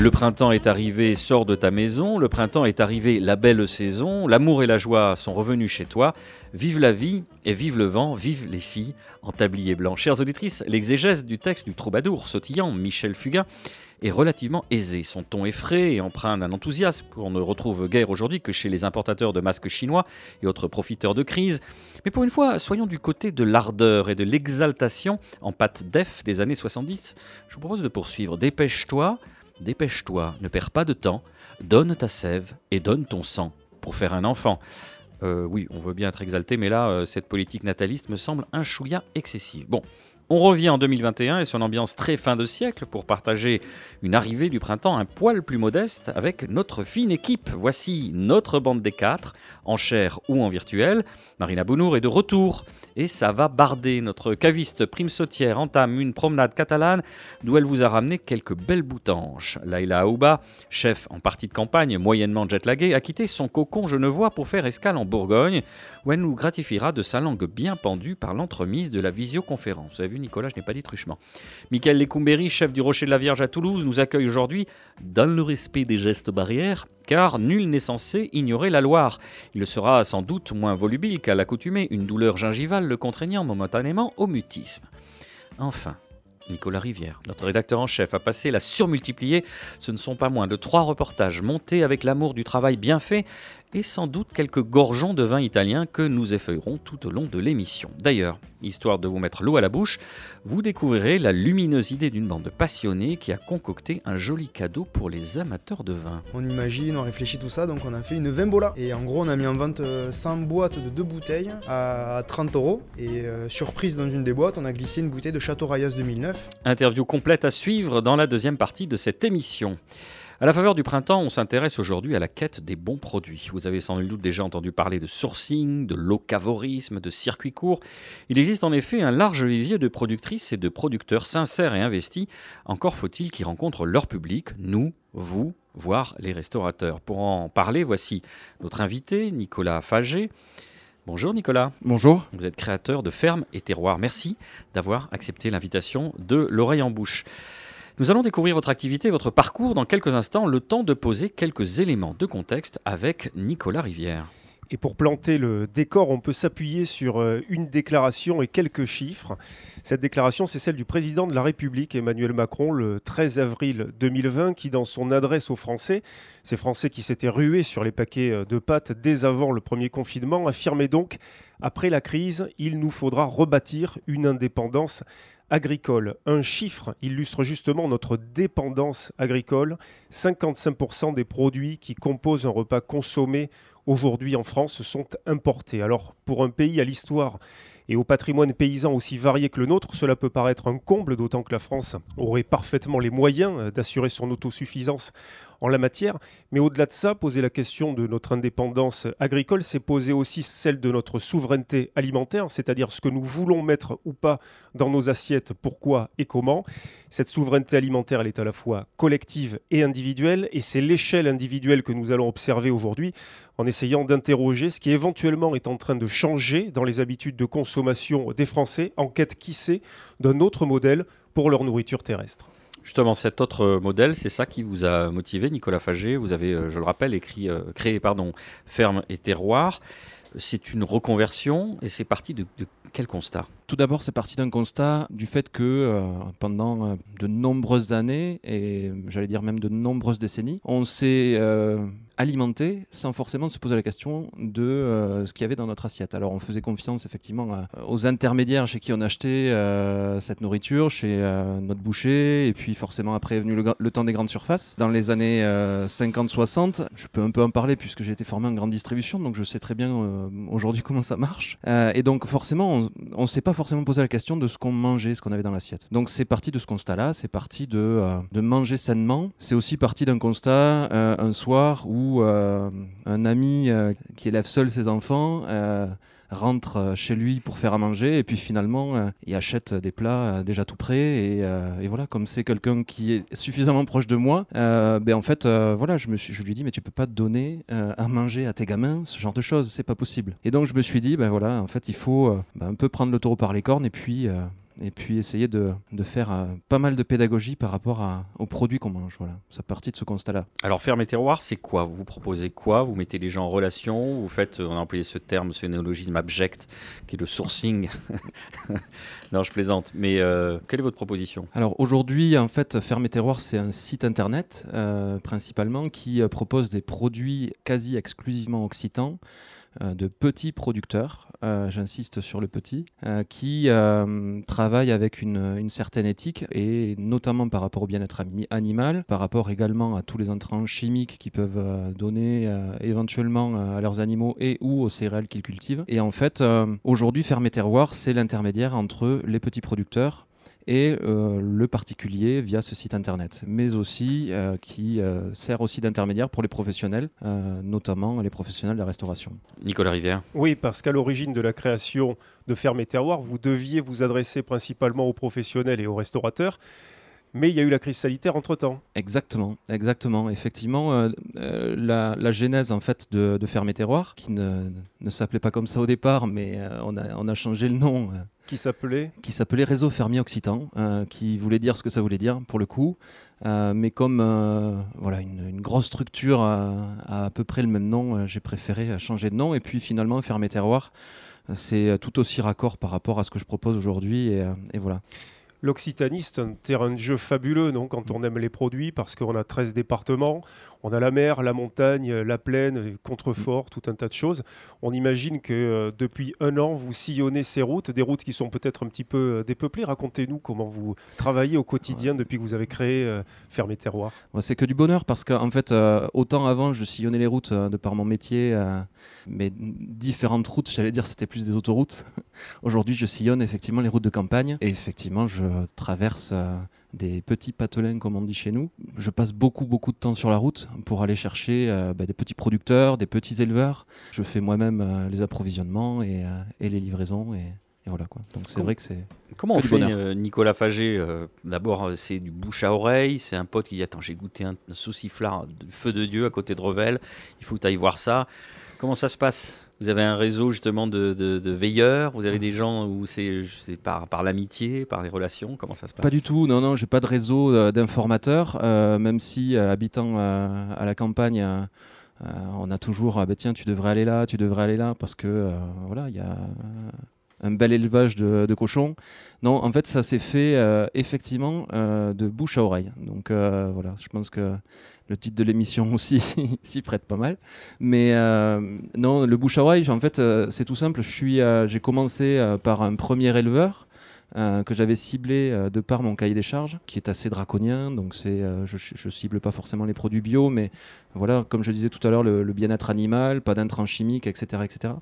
Le printemps est arrivé, sors de ta maison. Le printemps est arrivé, la belle saison. L'amour et la joie sont revenus chez toi. Vive la vie et vive le vent, vive les filles en tablier blanc. Chères auditrices, l'exégèse du texte du troubadour sautillant Michel Fugain est relativement aisé. Son ton est frais et empreint d'un enthousiasme qu'on ne retrouve guère aujourd'hui que chez les importateurs de masques chinois et autres profiteurs de crise. Mais pour une fois, soyons du côté de l'ardeur et de l'exaltation en pâte d'EF des années 70. Je vous propose de poursuivre. Dépêche-toi. Dépêche-toi, ne perds pas de temps, donne ta sève et donne ton sang pour faire un enfant. Euh, oui, on veut bien être exalté, mais là, euh, cette politique nataliste me semble un chouïa excessive. Bon, on revient en 2021 et son ambiance très fin de siècle pour partager une arrivée du printemps un poil plus modeste avec notre fine équipe. Voici notre bande des quatre, en chair ou en virtuel. Marina Bounour est de retour et ça va barder. Notre caviste prime sautière entame une promenade catalane d'où elle vous a ramené quelques belles boutanches. Laila Aouba, chef en partie de campagne moyennement jetlagué, a quitté son cocon genevois pour faire escale en Bourgogne elle nous gratifiera de sa langue bien pendue par l'entremise de la visioconférence. Vous avez vu Nicolas, je n'ai pas dit truchement. Michael Lecumberi, chef du Rocher de la Vierge à Toulouse, nous accueille aujourd'hui dans le respect des gestes barrières car nul n'est censé ignorer la Loire. Il sera sans doute moins volubile qu'à l'accoutumée, une douleur gingivale le contraignant momentanément au mutisme. Enfin, Nicolas Rivière, notre rédacteur en chef, a passé la surmultiplier. Ce ne sont pas moins de trois reportages montés avec l'amour du travail bien fait et sans doute quelques gorgeons de vin italien que nous effeuillerons tout au long de l'émission. D'ailleurs, histoire de vous mettre l'eau à la bouche, vous découvrirez la lumineuse idée d'une bande passionnée qui a concocté un joli cadeau pour les amateurs de vin. On imagine, on réfléchit tout ça, donc on a fait une vimbola. Et en gros, on a mis en vente 100 euh, boîtes de deux bouteilles à 30 euros. Et euh, surprise, dans une des boîtes, on a glissé une bouteille de Château Rayas 2009. Interview complète à suivre dans la deuxième partie de cette émission. À la faveur du printemps, on s'intéresse aujourd'hui à la quête des bons produits. Vous avez sans nul doute déjà entendu parler de sourcing, de locavorisme, de circuits courts. Il existe en effet un large vivier de productrices et de producteurs sincères et investis. Encore faut-il qu'ils rencontrent leur public, nous, vous, voire les restaurateurs. Pour en parler, voici notre invité, Nicolas Fagé. Bonjour Nicolas. Bonjour. Vous êtes créateur de Ferme et Terroir. Merci d'avoir accepté l'invitation de l'oreille en bouche. Nous allons découvrir votre activité, votre parcours dans quelques instants, le temps de poser quelques éléments de contexte avec Nicolas Rivière. Et pour planter le décor, on peut s'appuyer sur euh, une déclaration et quelques chiffres. Cette déclaration, c'est celle du président de la République, Emmanuel Macron, le 13 avril 2020, qui, dans son adresse aux Français, ces Français qui s'étaient rués sur les paquets euh, de pâtes dès avant le premier confinement, affirmait donc Après la crise, il nous faudra rebâtir une indépendance agricole. Un chiffre illustre justement notre dépendance agricole. 55% des produits qui composent un repas consommé aujourd'hui en France sont importés. Alors pour un pays à l'histoire et au patrimoine paysan aussi varié que le nôtre, cela peut paraître un comble, d'autant que la France aurait parfaitement les moyens d'assurer son autosuffisance en la matière. Mais au-delà de ça, poser la question de notre indépendance agricole, c'est poser aussi celle de notre souveraineté alimentaire, c'est-à-dire ce que nous voulons mettre ou pas dans nos assiettes, pourquoi et comment. Cette souveraineté alimentaire, elle est à la fois collective et individuelle, et c'est l'échelle individuelle que nous allons observer aujourd'hui en essayant d'interroger ce qui éventuellement est en train de changer dans les habitudes de consommation des Français, en quête, qui sait, d'un autre modèle pour leur nourriture terrestre. Justement, cet autre modèle, c'est ça qui vous a motivé, Nicolas Fagé? Vous avez, euh, je le rappelle, écrit, euh, créé pardon, Ferme et Terroir. C'est une reconversion et c'est parti de, quel constat? Tout d'abord, c'est parti d'un constat du fait que euh, pendant de nombreuses années, et j'allais dire même de nombreuses décennies, on s'est alimenter sans forcément se poser la question de euh, ce qu'il y avait dans notre assiette. Alors on faisait confiance effectivement aux intermédiaires chez qui on achetait euh, cette nourriture, chez euh, notre boucher, et puis forcément après est venu le, temps des grandes surfaces. Dans les années 50-60, je peux un peu en parler puisque j'ai été formé en grande distribution, donc je sais très bien aujourd'hui comment ça marche. et donc forcément, on ne s'est pas forcément posé la question de ce qu'on mangeait, ce qu'on avait dans l'assiette. Donc c'est parti de ce constat-là, c'est parti de, de manger sainement. C'est aussi parti d'un constat un soir où où un ami qui élève seul ses enfants rentre euh, chez lui pour faire à manger et puis finalement euh, il achète des plats euh, déjà tout prêts et, et voilà. Comme c'est quelqu'un qui est suffisamment proche de moi ben en fait voilà je me je lui dis mais tu peux pas donner à manger à tes gamins ce genre de choses c'est pas possible. Et donc je me suis dit ben voilà en fait il faut ben, un peu prendre le taureau par les cornes et puis et puis essayer de, de faire euh, pas mal de pédagogie par rapport à, aux produits qu'on mange. Voilà, ça partie de ce constat-là. Alors, ferme et terroir, c'est quoi? Vous proposez quoi? Vous mettez les gens en relation? Vous faites, on a employé ce terme, ce néologisme abject, qui est le sourcing? non, je plaisante. Mais euh, quelle est votre proposition? Alors, aujourd'hui, en fait, Ferme et terroir, c'est un site internet, euh, principalement, qui propose des produits quasi exclusivement occitans de petits producteurs euh, j'insiste sur le petit, euh, qui euh, travaille avec une, certaine éthique et notamment par rapport au bien-être animal, par rapport également à tous les entrants chimiques qui peuvent donner éventuellement à leurs animaux et ou aux céréales qu'ils cultivent. Et en fait, aujourd'hui, Ferme Terroir, c'est l'intermédiaire entre les petits producteurs et euh, le particulier via ce site internet, mais aussi euh, qui euh, sert aussi d'intermédiaire pour les professionnels, notamment les professionnels de la restauration. Nicolas Rivière. Oui, parce qu'à l'origine de la création de Ferme et Terroir, vous deviez vous adresser principalement aux professionnels et aux restaurateurs mais il y a eu la crise sanitaire entre-temps. Exactement, exactement. Effectivement, euh, euh, la, genèse en fait de, de Ferme Terroir, qui ne, ne s'appelait pas comme ça au départ, mais euh, on, a, on, a, changé le nom. Qui s'appelait Qui s'appelait Réseau Fermier Occitan, qui voulait dire ce que ça voulait dire pour le coup. mais comme voilà une, grosse structure a, à peu près le même nom, j'ai préféré changer de nom. Et puis finalement, Ferme Terroir, c'est tout aussi raccord par rapport à ce que je propose aujourd'hui. Et voilà. L'Occitanie, c'est un terrain de jeu fabuleux non, quand on aime les produits, parce qu'on a 13 départements, on a la mer, la montagne, la plaine, les contreforts, tout un tas de choses. On imagine que euh, depuis un an, vous sillonnez ces routes, des routes qui sont peut-être un petit peu euh, dépeuplées. Racontez-nous comment vous travaillez au quotidien depuis que vous avez créé euh, Fermé Terroir. c'est que du bonheur, parce qu'en fait, autant avant, je sillonnais les routes de par mon métier, mais différentes routes, j'allais dire, c'était plus des autoroutes. Aujourd'hui, je sillonne effectivement les routes de campagne, et effectivement, je traverse des petits patelins comme on dit chez nous. Je passe beaucoup beaucoup de temps sur la route pour aller chercher euh, bah, des petits producteurs, des petits éleveurs. Je fais moi-même euh, les approvisionnements et, euh, et les livraisons et, voilà quoi. Donc c'est vrai que c'est Comment on fait Nicolas Fagé D'abord c'est du bouche à oreille, c'est un pote qui dit attends j'ai goûté un, sauciflard de feu de Dieu à côté de Revel, il faut que tu ailles voir ça. Comment ça se passe? Vous avez un réseau justement de, veilleurs? Vous avez des gens où c'est par, par l'amitié, par les relations? Comment ça se passe? Pas du tout, non, non, j'ai pas de réseau euh, d'informateurs, euh, même si euh, habitant à la campagne, on a toujours, ah, bah, tiens, tu devrais aller là, tu devrais aller là, parce que voilà, il y a un bel élevage de, de, cochons. Non, en fait, ça s'est fait effectivement de bouche à oreille. Donc voilà, je pense que le titre de l'émission aussi s'y prête pas mal. Mais euh, non, le bouche à oreille, en fait, euh, c'est tout simple. Je suis, euh, j'ai commencé par un premier éleveur que j'avais ciblé de par mon cahier des charges, qui est assez draconien. Donc c'est, je, je, cible pas forcément les produits bio, mais voilà, comme je disais tout à l'heure, le, bien-être animal, pas d'intrants chimiques, etc., etc.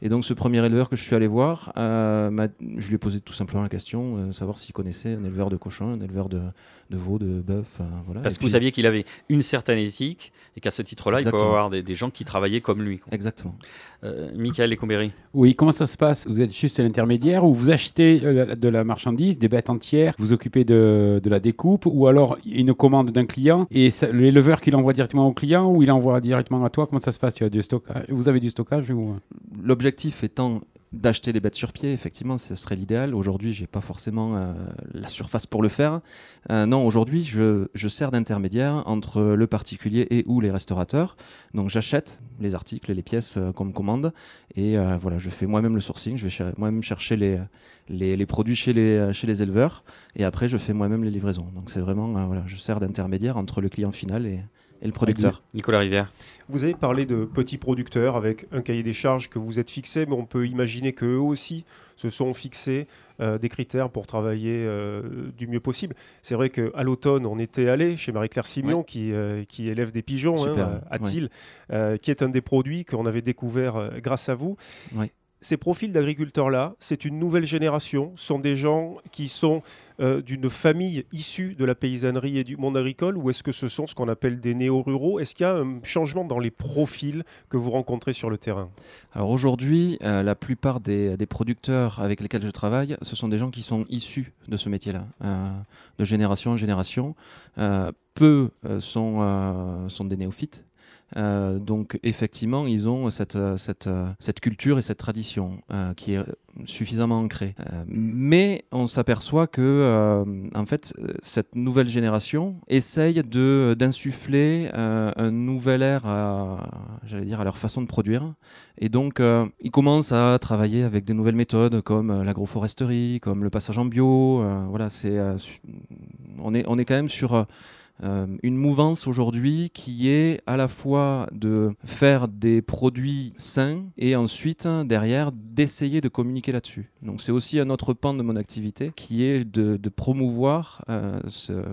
Et donc ce premier éleveur que je suis allé voir, je lui ai posé tout simplement la question, savoir s'il connaissait un éleveur de cochons, un éleveur de, de veau, de bœuf. voilà. Parce que vous saviez qu'il avait une certaine éthique et qu'à ce titre-là, il peut avoir des, gens qui travaillaient comme lui. Exactement. Euh, Michael Lecombéry. Oui, comment ça se passe? Vous êtes juste l'intermédiaire ou vous achetez euh, de la marchandise, des bêtes entières, vous occupez de, de la découpe ou alors une commande d'un client et l'éleveur qui l'envoie directement au client ou il envoie directement à toi Comment ça se passe? Tu as du stockage Vous avez du stockage ou... L'objectif étant d'acheter les bêtes sur pied, effectivement, ce serait l'idéal. Aujourd'hui, j'ai pas forcément euh, la surface pour le faire. Euh, non, aujourd'hui, je, je, sers d'intermédiaire entre le particulier et ou les restaurateurs. Donc, j'achète les articles et les pièces euh, qu'on me commande et voilà, je fais moi-même le sourcing. Je vais moi-même chercher les, les, les, produits chez les, chez les éleveurs et après, je fais moi-même les livraisons. Donc, c'est vraiment, voilà, je sers d'intermédiaire entre le client final et, et le producteur. Nicolas Rivière. Vous avez parlé de petits producteurs avec un cahier des charges que vous êtes fixé, mais on peut imaginer qu'eux aussi se sont fixés euh, des critères pour travailler euh, du mieux possible. C'est vrai qu'à l'automne, on était allé chez Marie-Claire Simion, qui, euh, qui élève des pigeons hein, à Thiel, qui est un des produits qu'on avait découvert grâce à vous. Ces profils d'agriculteurs-là, c'est une nouvelle génération, sont des gens qui sont euh, d'une famille issue de la paysannerie et du monde agricole, ou est-ce que ce sont ce qu'on appelle des néo-ruraux? Est-ce qu'il y a un changement dans les profils que vous rencontrez sur le terrain? Alors aujourd'hui, euh, la plupart des, producteurs avec lesquels je travaille, ce sont des gens qui sont issus de ce métier-là, euh, de génération en génération. peu sont, sont des néophytes. Euh, donc effectivement, ils ont cette, euh, cette, euh, cette culture et cette tradition qui est suffisamment ancrée. mais on s'aperçoit que en fait, cette nouvelle génération essaye de d'insuffler un nouvel air à, j'allais dire, à leur façon de produire. Et donc, ils commencent à travailler avec des nouvelles méthodes comme l'agroforesterie, comme le passage en bio. voilà, c'est on est on est quand même sur euh, une mouvance aujourd'hui qui est à la fois de faire des produits sains et ensuite derrière d'essayer de communiquer là-dessus. Donc c'est aussi un autre pan de mon activité qui est de, promouvoir euh,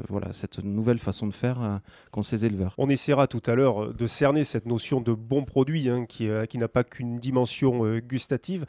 voilà, cette nouvelle façon de faire euh, qu'ont ces éleveurs. On essaiera tout à l'heure de cerner cette notion de bon produit hein, qui, qui n'a pas qu'une dimension gustative.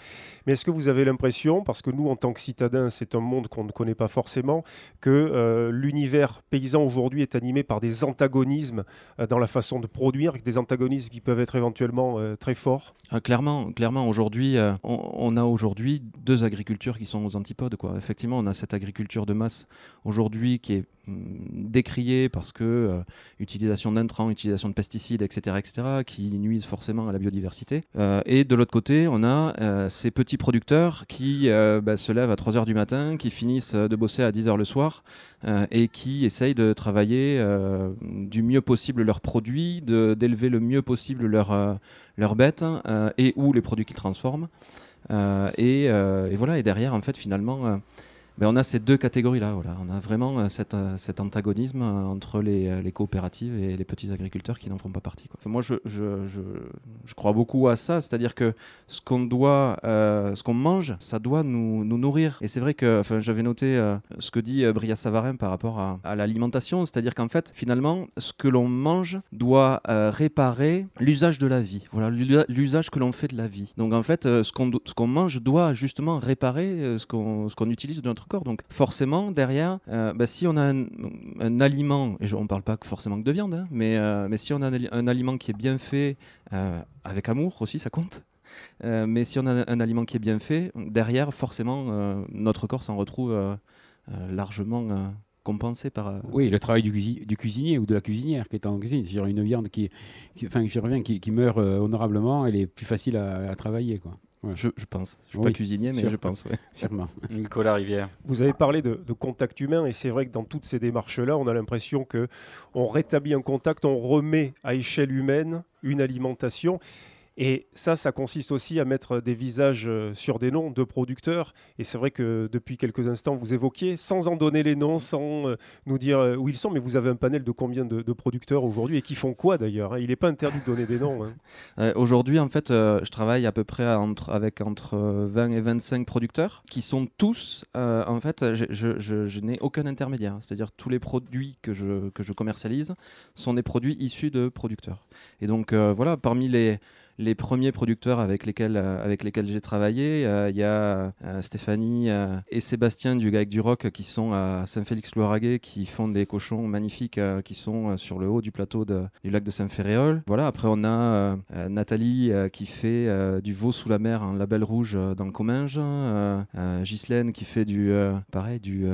Mais est-ce que vous avez l'impression, parce que nous en tant que citadins c'est un monde qu'on ne connaît pas forcément, que l'univers paysan aujourd'hui est animé par des antagonismes euh, dans la façon de produire, des antagonismes qui peuvent être éventuellement euh, très forts ah, Clairement, clairement aujourd'hui, euh, on, a aujourd'hui deux agricultures qui sont aux antipodes. Quoi. Effectivement, on a cette agriculture de masse aujourd'hui qui est mm, décriée parce que utilisation d'intrants, utilisation de pesticides, etc., etc., qui nuisent forcément à la biodiversité. et de l'autre côté, on a ces petits producteurs qui bah, se lèvent à 3 h du matin, qui finissent de bosser à 10 h le soir et qui essayent de travailler euh, du mieux possible leurs produits, d'élever le mieux possible leurs leur euh, bêtes euh, et ou les produits qu'ils transforment. Et, voilà, et derrière, en fait, finalement, ben, on a ces deux catégories-là. Voilà. On a vraiment euh, euh, cet antagonisme euh, entre les, coopératives et les petits agriculteurs qui n'en font pas partie. Quoi. moi, je, crois beaucoup à ça, c'est-à-dire que ce qu'on doit, ce qu'on mange, ça doit nous, nourrir. Et c'est vrai que j'avais noté ce que dit Bria Savarin par rapport à, l'alimentation, c'est-à-dire qu'en fait, finalement, ce que l'on mange doit réparer l'usage de la vie. Voilà, l'usage que l'on fait de la vie. Donc en fait, ce qu'on qu'on mange doit justement réparer ce qu'on qu'on utilise de notre Donc forcément, derrière, euh, bah, si on a un, aliment, et on ne parle pas forcément que de viande, hein, mais, euh, mais si on a un, aliment qui est bien fait, euh, avec amour aussi, ça compte. mais si on a un, aliment qui est bien fait, derrière, forcément, notre corps s'en retrouve largement compensé par. Oui, le travail du, du, cuisinier ou de la cuisinière qui est en cuisine. Sur une viande qui, je reviens, qui, meurt honorablement, elle est plus facile à, à travailler, quoi. Je, pense. Je ne suis pas cuisinier, mais je pense. Sûrement. Nicolas Rivière. Vous avez parlé de, contact humain, et c'est vrai que dans toutes ces démarches-là, on a l'impression que on rétablit un contact, on remet à échelle humaine une alimentation. Et ça, ça consiste aussi à mettre des visages euh, sur des noms de producteurs. Et c'est vrai que depuis quelques instants, vous évoquiez, sans en donner les noms, sans euh, nous dire euh, où ils sont, mais vous avez un panel de combien de, producteurs aujourd'hui et qui font quoi d'ailleurs hein? Il n'est pas interdit de donner des noms. Hein. aujourd'hui, en fait, je travaille à peu près avec entre 20 et 25 producteurs qui sont tous, en fait, je, je, je n'ai aucun intermédiaire. C'est-à-dire tous les produits que je, que je commercialise sont des produits issus de producteurs. Et donc, voilà, parmi les les premiers producteurs avec lesquels, euh, avec lesquels j'ai travaillé. Euh, il y a euh, Stéphanie et Sébastien du Gaec du Rock qui sont à Saint-Félix-Loiraguet, qui font des cochons magnifiques qui sont sur le haut du plateau du lac de Saint-Féréol. Voilà, après on a Nathalie qui fait du veau sous la mer, un label rouge dans le Comminges. Ghislaine qui fait du, pareil, du,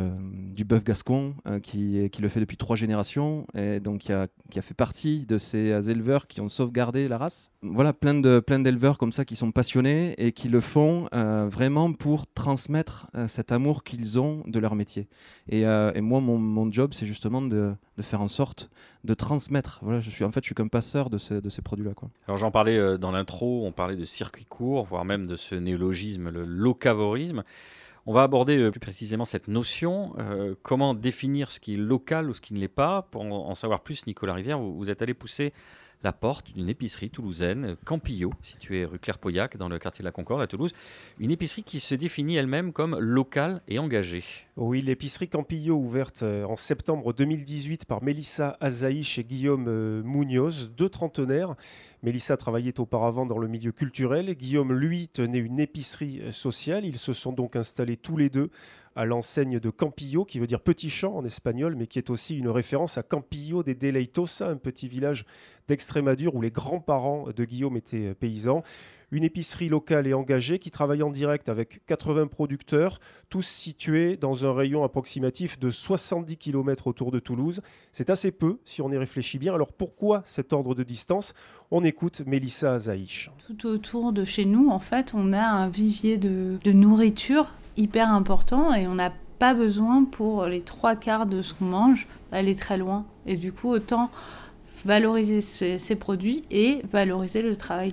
du bœuf gascon, qui, qui le fait depuis trois générations, et donc qui a, qui a fait partie de ces éleveurs qui ont sauvegardé la race. Voilà, plein de plein d'éleveurs comme ça qui sont passionnés et qui le font euh, vraiment pour transmettre euh, cet amour qu'ils ont de leur métier. Et, euh, et moi, mon, mon job, c'est justement de, de, faire en sorte de transmettre. Voilà, je suis en fait, je suis comme passeur de ces, de ces produits-là. Alors j'en parlais dans l'intro, on parlait de circuit court, voire même de ce néologisme, le locavorisme. On va aborder plus précisément cette notion. comment définir ce qui est local ou ce qui ne l'est pas Pour en, savoir plus, Nicolas Rivière, vous êtes allé pousser la porte d'une épicerie toulousaine, Campillo, située rue Claire-Pauillac, dans le quartier de la Concorde à Toulouse. Une épicerie qui se définit elle-même comme locale et engagée. Oui, l'épicerie Campillo, ouverte euh, en septembre 2018 par Mélissa Azaïch et Guillaume euh, Munoz, deux trentenaires. Mélissa travaillait auparavant dans le milieu culturel. Guillaume, lui, tenait une épicerie euh, sociale. Ils se sont donc installés tous les deux à l'enseigne de Campillo, qui veut dire petit champ en espagnol, mais qui est aussi une référence à Campillo de Deleitosa, un petit village d'Extrémadure où les grands-parents de Guillaume étaient paysans. Une épicerie locale et engagée qui travaille en direct avec 80 producteurs, tous situés dans un rayon approximatif de 70 km autour de Toulouse. C'est assez peu si on y réfléchit bien. Alors pourquoi cet ordre de distance? On écoute Mélissa Azaïch. Tout autour de chez nous, en fait, on a un vivier de nourriture hyper important et on n'a pas besoin pour les trois quarts de ce qu'on mange d'aller très loin. Et du coup, autant valoriser ces, produits et valoriser le travail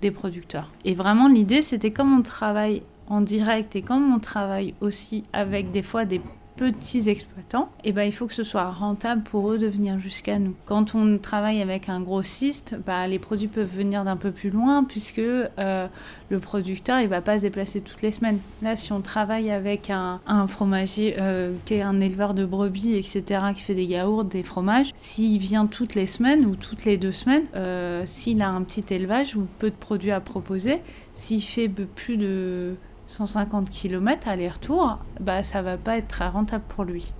des producteurs. Et vraiment, l'idée, c'était comme on travaille en direct et comme on travaille aussi avec des fois des petits exploitants, et eh ben, il faut que ce soit rentable pour eux de venir jusqu'à nous. Quand on travaille avec un grossiste, bah, les produits peuvent venir d'un peu plus loin puisque euh, le producteur il va pas se déplacer toutes les semaines. Là, si on travaille avec un, fromager euh, qui est un éleveur de brebis, etc., qui fait des yaourts, des fromages, s'il vient toutes les semaines ou toutes les deux semaines, euh, s'il a un petit élevage ou peu de produits à proposer, s'il fait plus de 150 km aller-retour, bah, ça va pas être très rentable pour lui.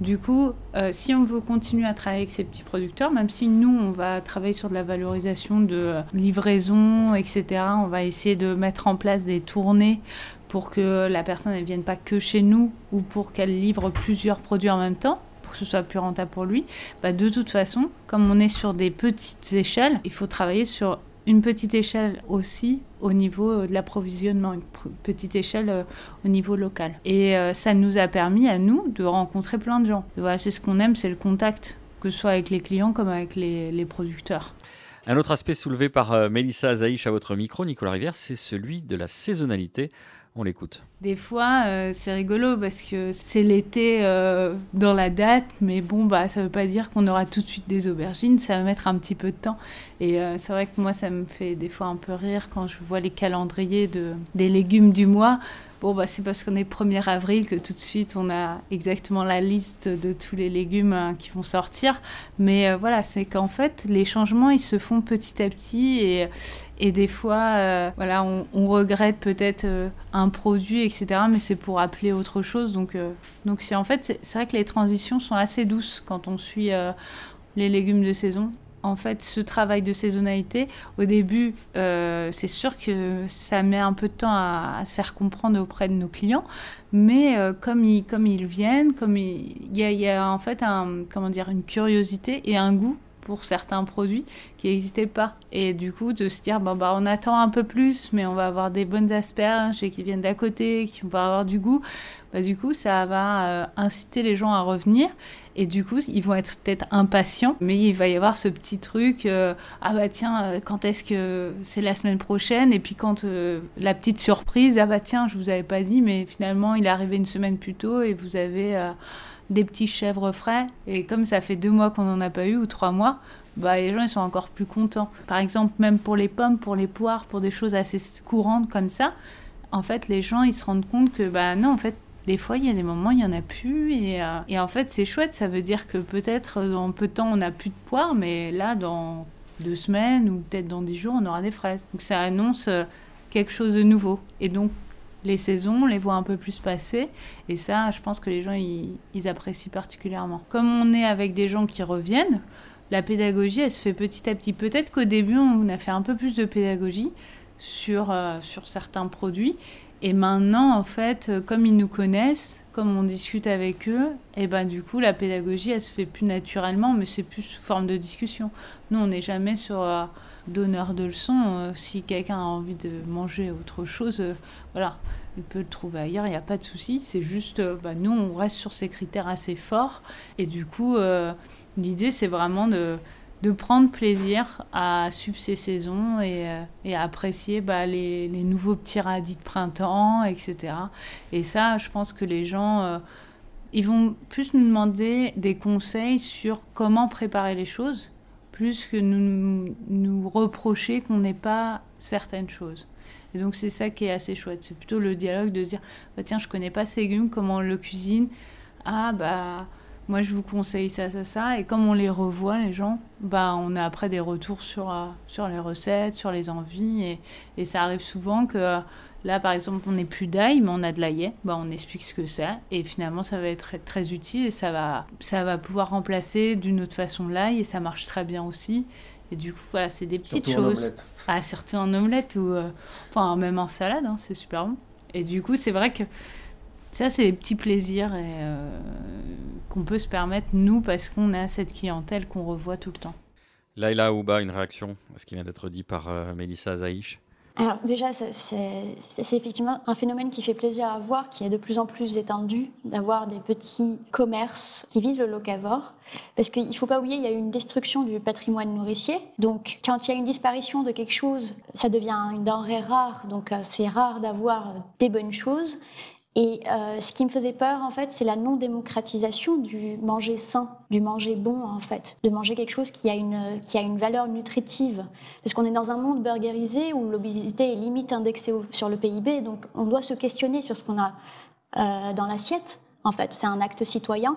Du coup, euh, si on veut continuer à travailler avec ces petits producteurs, même si nous, on va travailler sur de la valorisation de livraison, etc., on va essayer de mettre en place des tournées pour que la personne ne vienne pas que chez nous ou pour qu'elle livre plusieurs produits en même temps, pour que ce soit plus rentable pour lui, bah, de toute façon, comme on est sur des petites échelles, il faut travailler sur une petite échelle aussi au niveau euh, de l'approvisionnement, une petite échelle euh, au niveau local. Et euh, ça nous a permis à nous de rencontrer plein de gens. Voilà, c'est ce qu'on aime, c'est le contact, que ce soit avec les clients comme avec les, les producteurs. Un autre aspect soulevé par Mélissa Zaïch à votre micro, Nicolas Rivière, c'est celui de la saisonnalité. On l'écoute. Des fois, euh, c'est rigolo parce que c'est l'été euh, dans la date, mais bon, bah, ça ne veut pas dire qu'on aura tout de suite des aubergines. Ça va mettre un petit peu de temps. Et euh, c'est vrai que moi, ça me fait des fois un peu rire quand je vois les calendriers de, des légumes du mois. Bon, bah, c'est parce qu'on est 1er avril que tout de suite on a exactement la liste de tous les légumes hein, qui vont sortir. Mais euh, voilà, c'est qu'en fait, les changements ils se font petit à petit et, et des fois, euh, voilà, on, regrette peut-être euh, un produit, etc. Mais c'est pour appeler autre chose. Donc, donc en fait, c'est vrai que les transitions sont assez douces quand on suit les légumes de saison en fait, ce travail de saisonnalité, au début, euh, c'est sûr que ça met un peu de temps à, se faire comprendre auprès de nos clients, mais euh, comme, ils, comme ils viennent, comme il y, a, en fait une curiosité et un goût pour certains produits qui n'existaient pas. Et du coup, de se dire, bon, bah, on attend un peu plus, mais on va avoir des bonnes asperges et qui viennent d'à côté, qui vont avoir du goût, bah, du coup, ça va euh, inciter les gens à revenir. Et du coup, ils vont être peut-être impatients, mais il va y avoir ce petit truc, euh, ah bah tiens, euh, quand est-ce que c'est la semaine prochaine? Et puis quand la petite surprise, ah bah tiens, je vous avais pas dit, mais finalement, il est arrivé une semaine plus tôt et vous avez des petits chèvres frais. Et comme ça fait deux mois qu'on n'en a pas eu, ou trois mois, bah, les gens ils sont encore plus contents. Par exemple, même pour les pommes, pour les poires, pour des choses assez courantes comme ça, en fait, les gens ils se rendent compte que bah non, en fait, des fois, il y a des moments, il n'y en a plus. Et, euh, et en fait, c'est chouette. Ça veut dire que peut-être dans peu de temps, on n'a plus de poires, mais là, dans deux semaines ou peut-être dans dix jours, on aura des fraises. Donc ça annonce euh, quelque chose de nouveau. Et donc, les saisons, on les voit un peu plus passer. Et ça, je pense que les gens, ils, apprécient particulièrement. Comme on est avec des gens qui reviennent, la pédagogie, elle se fait petit à petit. Peut-être qu'au début, on a fait un peu plus de pédagogie sur, euh, sur certains produits. Et maintenant, en fait, comme ils nous connaissent, comme on discute avec eux, et ben du coup, la pédagogie, elle se fait plus naturellement, mais c'est plus sous forme de discussion. Nous, on n'est jamais sur... Euh, donneur de leçons. Euh, si quelqu'un a envie de manger autre chose, euh, voilà, il peut le trouver ailleurs, il n'y a pas de souci. C'est juste, euh, bah, nous, on reste sur ces critères assez forts. Et du coup, l'idée, c'est vraiment de, de, prendre plaisir à suivre ces saisons et, et à apprécier bah, les, les, nouveaux petits radis de printemps, etc. Et ça, je pense que les gens ils vont plus nous demander des conseils sur comment préparer les choses plus que nous, nous reprocher qu'on n'ait pas certaines choses. Et donc c'est ça qui est assez chouette. C'est plutôt le dialogue de dire bah, tiens, je connais pas ce légume, comment on le cuisine? Ah bah moi je vous conseille ça, ça, ça. Et comme on les revoit, les gens, bah on a après des retours sur, euh, sur les recettes, sur les envies. Et, et ça arrive souvent que là par exemple on n'est plus d'ail, mais on a de l'ail. Bah, on explique ce que c'est. Et finalement ça va être très, très utile et ça va, ça va pouvoir remplacer d'une autre façon l'ail et ça marche très bien aussi. Et du coup, voilà, c'est des petites Surtout en choses. omelette. Ah, surtout en omelette ou euh, enfin même en salade, hein, c'est super bon. Et du coup, c'est vrai que ça, c'est des petits plaisirs et, euh, qu'on peut se permettre nous parce qu'on a cette clientèle qu'on revoit tout le temps. Laila Ouba, une réaction à ce qui vient d'être dit par euh, Mélissa Azaïch Alors déjà, c'est- effectivement un phénomène qui fait plaisir à voir, qui est de plus en plus étendu, d'avoir des petits commerces qui visent le locavore. Parce qu'il ne faut pas oublier, il y a eu une destruction du patrimoine nourricier. Donc quand il y a une disparition de quelque chose, ça devient une denrée rare. Donc euh, c'est rare d'avoir des bonnes choses. Et euh, ce qui me faisait peur, en fait, c'est la non-démocratisation du manger sain, du manger bon, en fait, de manger quelque chose qui a une, qui a une valeur nutritive. Parce qu'on est dans un monde burgerisé où l'obésité est limite indexée sur le PIB, donc on doit se questionner sur ce qu'on a euh, dans l'assiette. En fait, c'est un acte citoyen.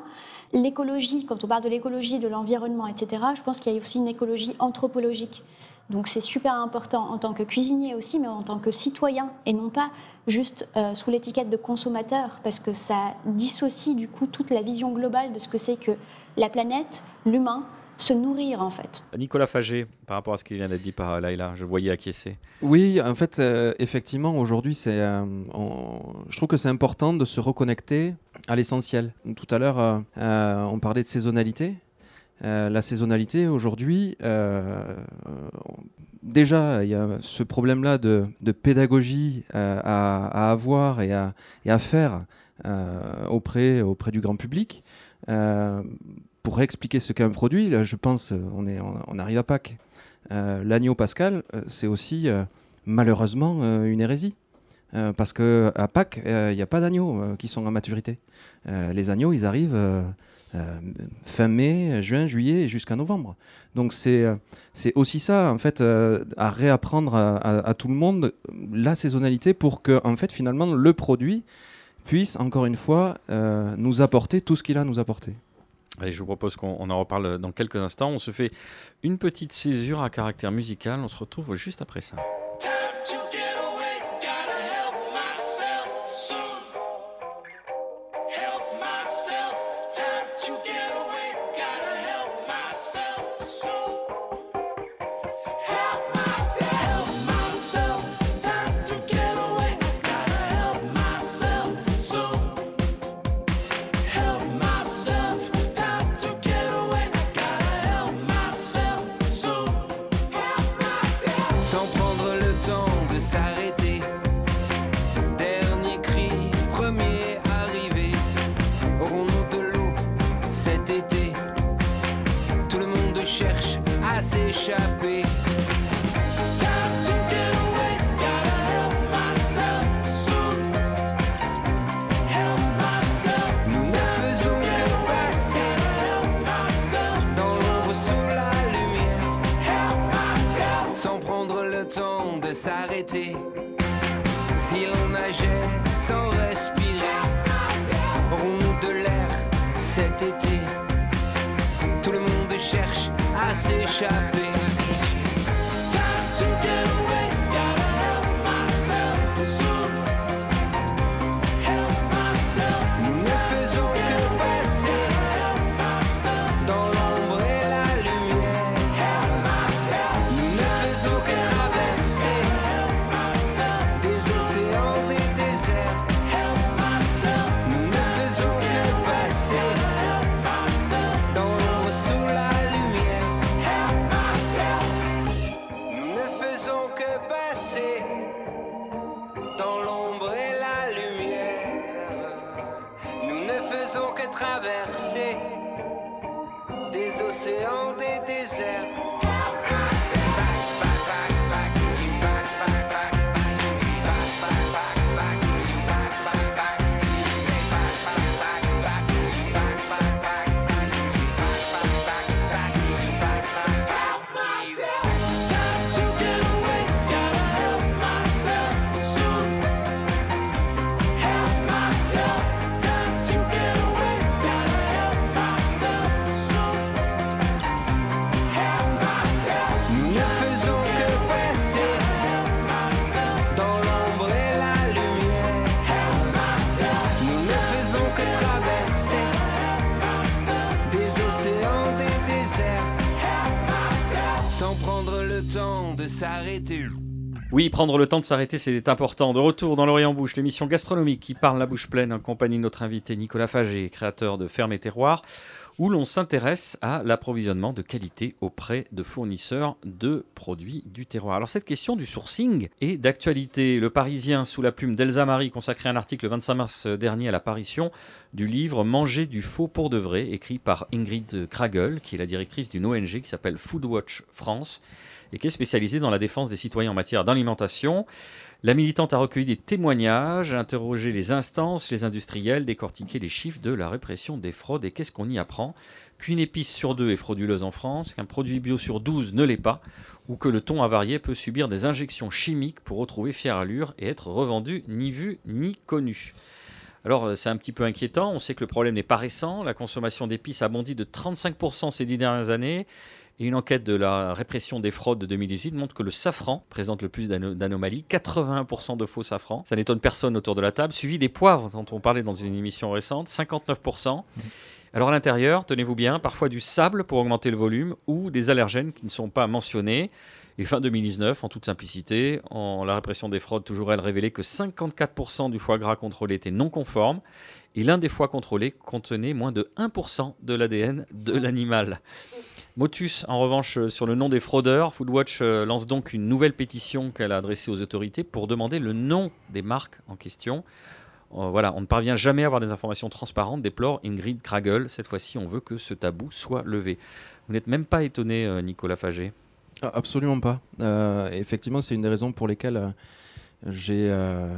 L'écologie, quand on parle de l'écologie, de l'environnement, etc., je pense qu'il y a aussi une écologie anthropologique. Donc c'est super important en tant que cuisinier aussi, mais en tant que citoyen, et non pas juste euh, sous l'étiquette de consommateur, parce que ça dissocie du coup toute la vision globale de ce que c'est que la planète, l'humain, se nourrir en fait. Nicolas Fagé, par rapport à ce qui vient d'être dit par euh, Laila, je voyais acquiescer. Oui, en fait, euh, effectivement, aujourd'hui, c'est, euh, on- je trouve que c'est important de se reconnecter à l'essentiel. Tout à l'heure, euh, euh, on parlait de saisonnalité. Euh, la saisonnalité, aujourd'hui, euh, déjà, il y a ce problème-là de, pédagogie euh, à, avoir et à, faire auprès, du grand public. Pour expliquer ce qu'est un produit, je pense, on, est, on, arrive à Pâques. L'agneau pascal, c'est aussi malheureusement une hérésie. Euh, parce que à Pâques, il n'y a pas d'agneaux euh, qui sont en maturité. Euh, les agneaux, ils arrivent euh, euh, fin mai, juin, juillet et jusqu'à novembre. Donc c'est euh, c'est aussi ça, en fait, euh, à réapprendre à, à- tout le monde euh, la saisonnalité pour que, en fait, finalement, le produit puisse, encore une fois, euh, nous apporter tout ce qu'il a à nous apporter. Allez, je vous propose qu'on on en reparle dans quelques instants. On se fait une petite césure à caractère musical. On se retrouve juste après ça. Prendre le temps de s'arrêter, c'est important. De retour dans l'Orient Bouche, l'émission gastronomique qui parle la bouche pleine en compagnie de notre invité Nicolas Fagé, créateur de Ferme et Terroir, où l'on s'intéresse à l'approvisionnement de qualité auprès de fournisseurs de produits du terroir. Alors cette question du sourcing est d'actualité. Le Parisien, sous la plume d'Elsa Marie, consacré un article le 25 mars dernier à l'apparition du livre Manger du faux pour de vrai, écrit par Ingrid Kragel, qui est la directrice d'une ONG qui s'appelle Foodwatch France et qui est spécialisée dans la défense des citoyens en matière d'alimentation. La militante a recueilli des témoignages, interrogé les instances, les industriels, décortiqué les chiffres de la répression des fraudes. Et qu'est-ce qu'on y apprend? Qu'une épice sur deux est frauduleuse en France, qu'un produit bio sur 12 ne l'est pas, ou que le thon avarié peut subir des injections chimiques pour retrouver fière allure et être revendu ni vu ni connu. Alors euh, c'est un petit peu inquiétant, on sait que le problème n'est pas récent, la consommation d'épices a bondi de 35% ces dix dernières années, et une enquête de la répression des fraudes de 2018 montre que le safran présente le plus d'ano- d'anomalies, 81% de faux safran. Ça n'étonne personne autour de la table. Suivi des poivres, dont on parlait dans une émission récente, 59%. Alors à l'intérieur, tenez-vous bien, parfois du sable pour augmenter le volume ou des allergènes qui ne sont pas mentionnés. Et fin 2019, en toute simplicité, en la répression des fraudes, toujours elle révélait que 54% du foie gras contrôlé était non conforme et l'un des foies contrôlés contenait moins de 1% de l'ADN de l'animal. Motus, en revanche, euh, sur le nom des fraudeurs, Foodwatch euh, lance donc une nouvelle pétition qu'elle a adressée aux autorités pour demander le nom des marques en question. Euh, voilà, on ne parvient jamais à avoir des informations transparentes, déplore Ingrid Kragel. Cette fois-ci, on veut que ce tabou soit levé. Vous n'êtes même pas étonné, Nicolas Fagé Ah, Absolument pas. Effectivement, c'est une des raisons pour lesquelles j'ai euh,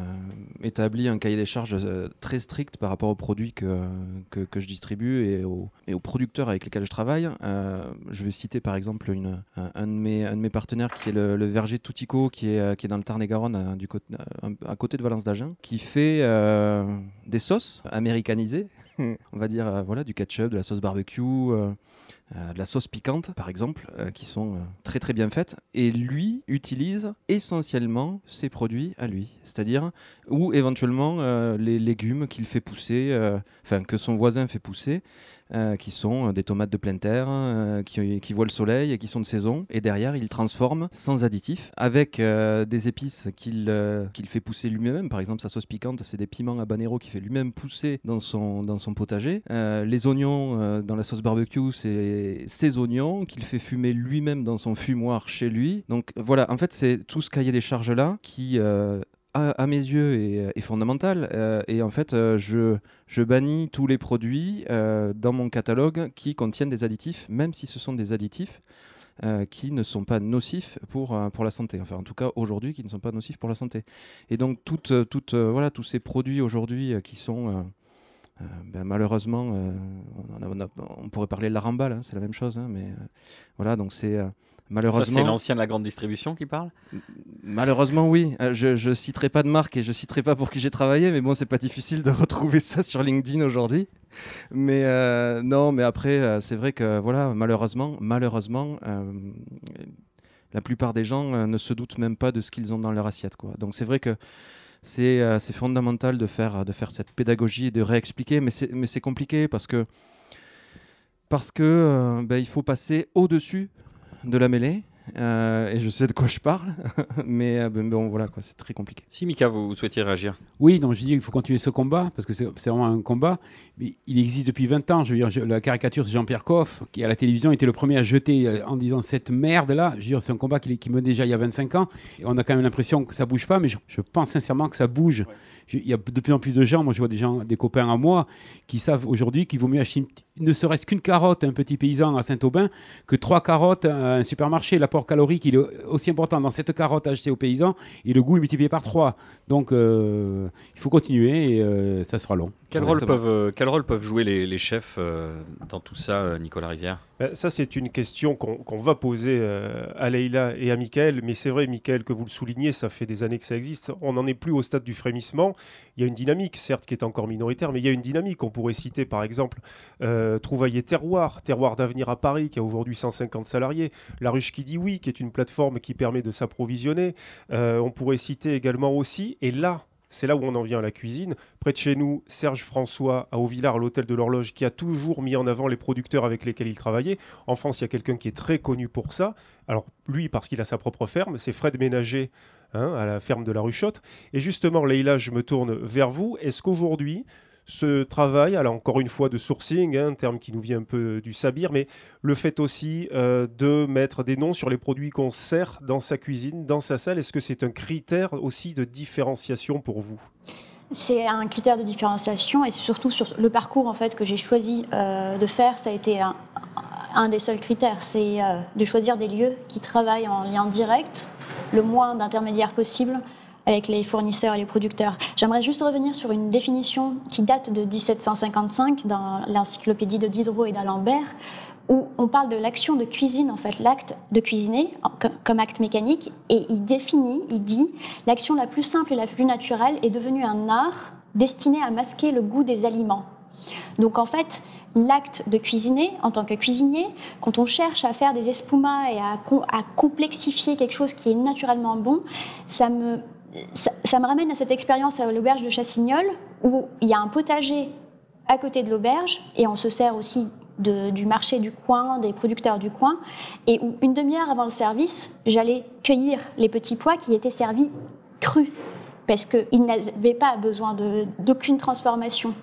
établi un cahier des charges euh, très strict par rapport aux produits que, que, je distribue et aux, et aux producteurs avec lesquels je travaille. Euh, je vais citer par exemple une, un, de mes, un de mes partenaires qui est le, verger Toutico, qui est, qui est dans le Tarn-et-Garonne, à côté de Valence d'Agen, qui fait des sauces américanisées, on va dire euh, voilà, du ketchup, de la sauce barbecue. euh, euh, de la sauce piquante, par exemple, qui sont très très bien faites. Et lui utilise essentiellement ses produits à lui, c'est-à-dire ou éventuellement les légumes qu'il fait pousser, enfin que son voisin fait pousser. Euh, qui sont euh, des tomates de pleine terre, euh, qui, voient le soleil et qui sont de saison. Et derrière, il transforme sans additifs, avec des épices qu'il fait pousser lui-même. Par exemple, sa sauce piquante, c'est des piments habanero qu'il fait lui-même pousser dans son, dans son potager. Les oignons dans la sauce barbecue, c'est ses oignons qu'il fait fumer lui-même dans son fumoir chez lui. Donc voilà, en fait, c'est tout ce cahier des charges-là qui... à, mes yeux est, est fondamental Euh, et en fait euh, je, je bannis tous les produits euh, dans mon catalogue qui contiennent des additifs même si ce sont des additifs qui ne sont pas nocifs pour, pour la santé. Enfin, en tout cas, aujourd'hui, qui ne sont pas nocifs pour la santé. Et donc, toutes, toutes, voilà, tous ces produits aujourd'hui qui sont, ben, malheureusement, on, pourrait parler de la ramballe, hein, c'est la même chose, hein, mais voilà, donc c'est Ça, c'est malheureusement. l'ancien de la grande distribution qui parle Malheureusement, oui. Euh, je, je citerai pas de marque et je citerai pas pour qui j'ai travaillé, mais bon, c'est pas difficile de retrouver ça sur LinkedIn aujourd'hui. Mais euh, non, mais après, euh, c'est vrai que voilà, malheureusement, malheureusement, euh, la plupart des gens ne se doutent même pas de ce qu'ils ont dans leur assiette, quoi. Donc c'est vrai que c'est euh, fondamental de faire de faire cette pédagogie et de réexpliquer, mais c'est mais c'est compliqué parce que parce que euh, ben, il faut passer au-dessus de la mêlée. Euh, et je sais de quoi je parle, mais euh, ben, bon voilà quoi, c'est très compliqué. Si Mika, vous, vous souhaitiez réagir Oui, donc je dis qu'il faut continuer ce combat, parce que c'est c'est vraiment un combat. Mais il existe depuis 20 ans. Je veux dire, je- la caricature, c'est Jean-Pierre Coff, qui à la télévision était le premier à jeter euh, en disant cette merde-là. Je veux dire, c'est un combat qui, qui menait déjà il y a 25 ans. Et on a quand même l'impression que ça bouge pas, mais je, je pense sincèrement que ça bouge. Je- Il y a de plus en plus de gens, moi je vois des gens, des copains à moi, qui savent aujourd'hui qu'il vaut mieux acheter ne serait-ce qu'une carotte à un petit paysan à Saint-Aubin que trois carottes à un supermarché. L'apport calorique, il est aussi important dans cette carotte achetée au paysan et le goût est multiplié par trois. Donc euh, il faut continuer et euh, ça sera long. quel rôle, peuvent, euh, quel rôle peuvent jouer les, les chefs euh, dans tout ça, Nicolas Rivière? Ça, c'est une question qu'on va poser euh, à Leïla et à Michael. Mais c'est vrai, Michael, que vous le soulignez, ça fait des années que ça existe. On n'en est plus au stade du frémissement. Il y a une dynamique, certes, qui est encore minoritaire, mais il y a une dynamique. On pourrait citer, par exemple, euh, Trouvailler Terroir, Terroir d'avenir à Paris, qui a aujourd'hui 150 salariés. La Ruche qui dit oui, qui est une plateforme qui permet de s'approvisionner. Euh, on pourrait citer également aussi, et là, c'est là où on en vient à la cuisine. Près de chez nous, Serge François à Auvillard, à l'hôtel de l'horloge, qui a toujours mis en avant les producteurs avec lesquels il travaillait. En France, il y a quelqu'un qui est très connu pour ça. Alors lui, parce qu'il a sa propre ferme, c'est Fred Ménager hein, à la ferme de la Ruchotte. Et justement, Leïla, je me tourne vers vous. Est-ce qu'aujourd'hui, ce travail, alors encore une fois de sourcing, hein, un terme qui nous vient un peu du sabir, mais le fait aussi euh, de mettre des noms sur les produits qu'on sert dans sa cuisine, dans sa salle, est-ce que c'est un critère aussi de différenciation pour vous? C'est un critère de différenciation et surtout sur le parcours en fait que j'ai choisi euh, de faire, ça a été un, des seuls critères, c'est euh, de choisir des lieux qui travaillent en lien direct, le moins d'intermédiaires possible, avec les fournisseurs et les producteurs. J'aimerais juste revenir sur une définition qui date de 1755 dans l'encyclopédie de Diderot et d'Alembert, où on parle de l'action de cuisine, en fait, l'acte de cuisiner comme acte mécanique, et il définit, il dit, l'action la plus simple et la plus naturelle est devenue un art destiné à masquer le goût des aliments. Donc en fait, l'acte de cuisiner en tant que cuisinier, quand on cherche à faire des espumas et à, à complexifier quelque chose qui est naturellement bon, ça me ça, me ramène à cette expérience à l'auberge de Chassignol, où il y a un potager à côté de l'auberge, et on se sert aussi du marché du coin, des producteurs du coin, et où une demi-heure avant le service, j'allais cueillir les petits pois qui étaient servis crus, parce qu'ils n'avaient pas besoin d'aucune transformation.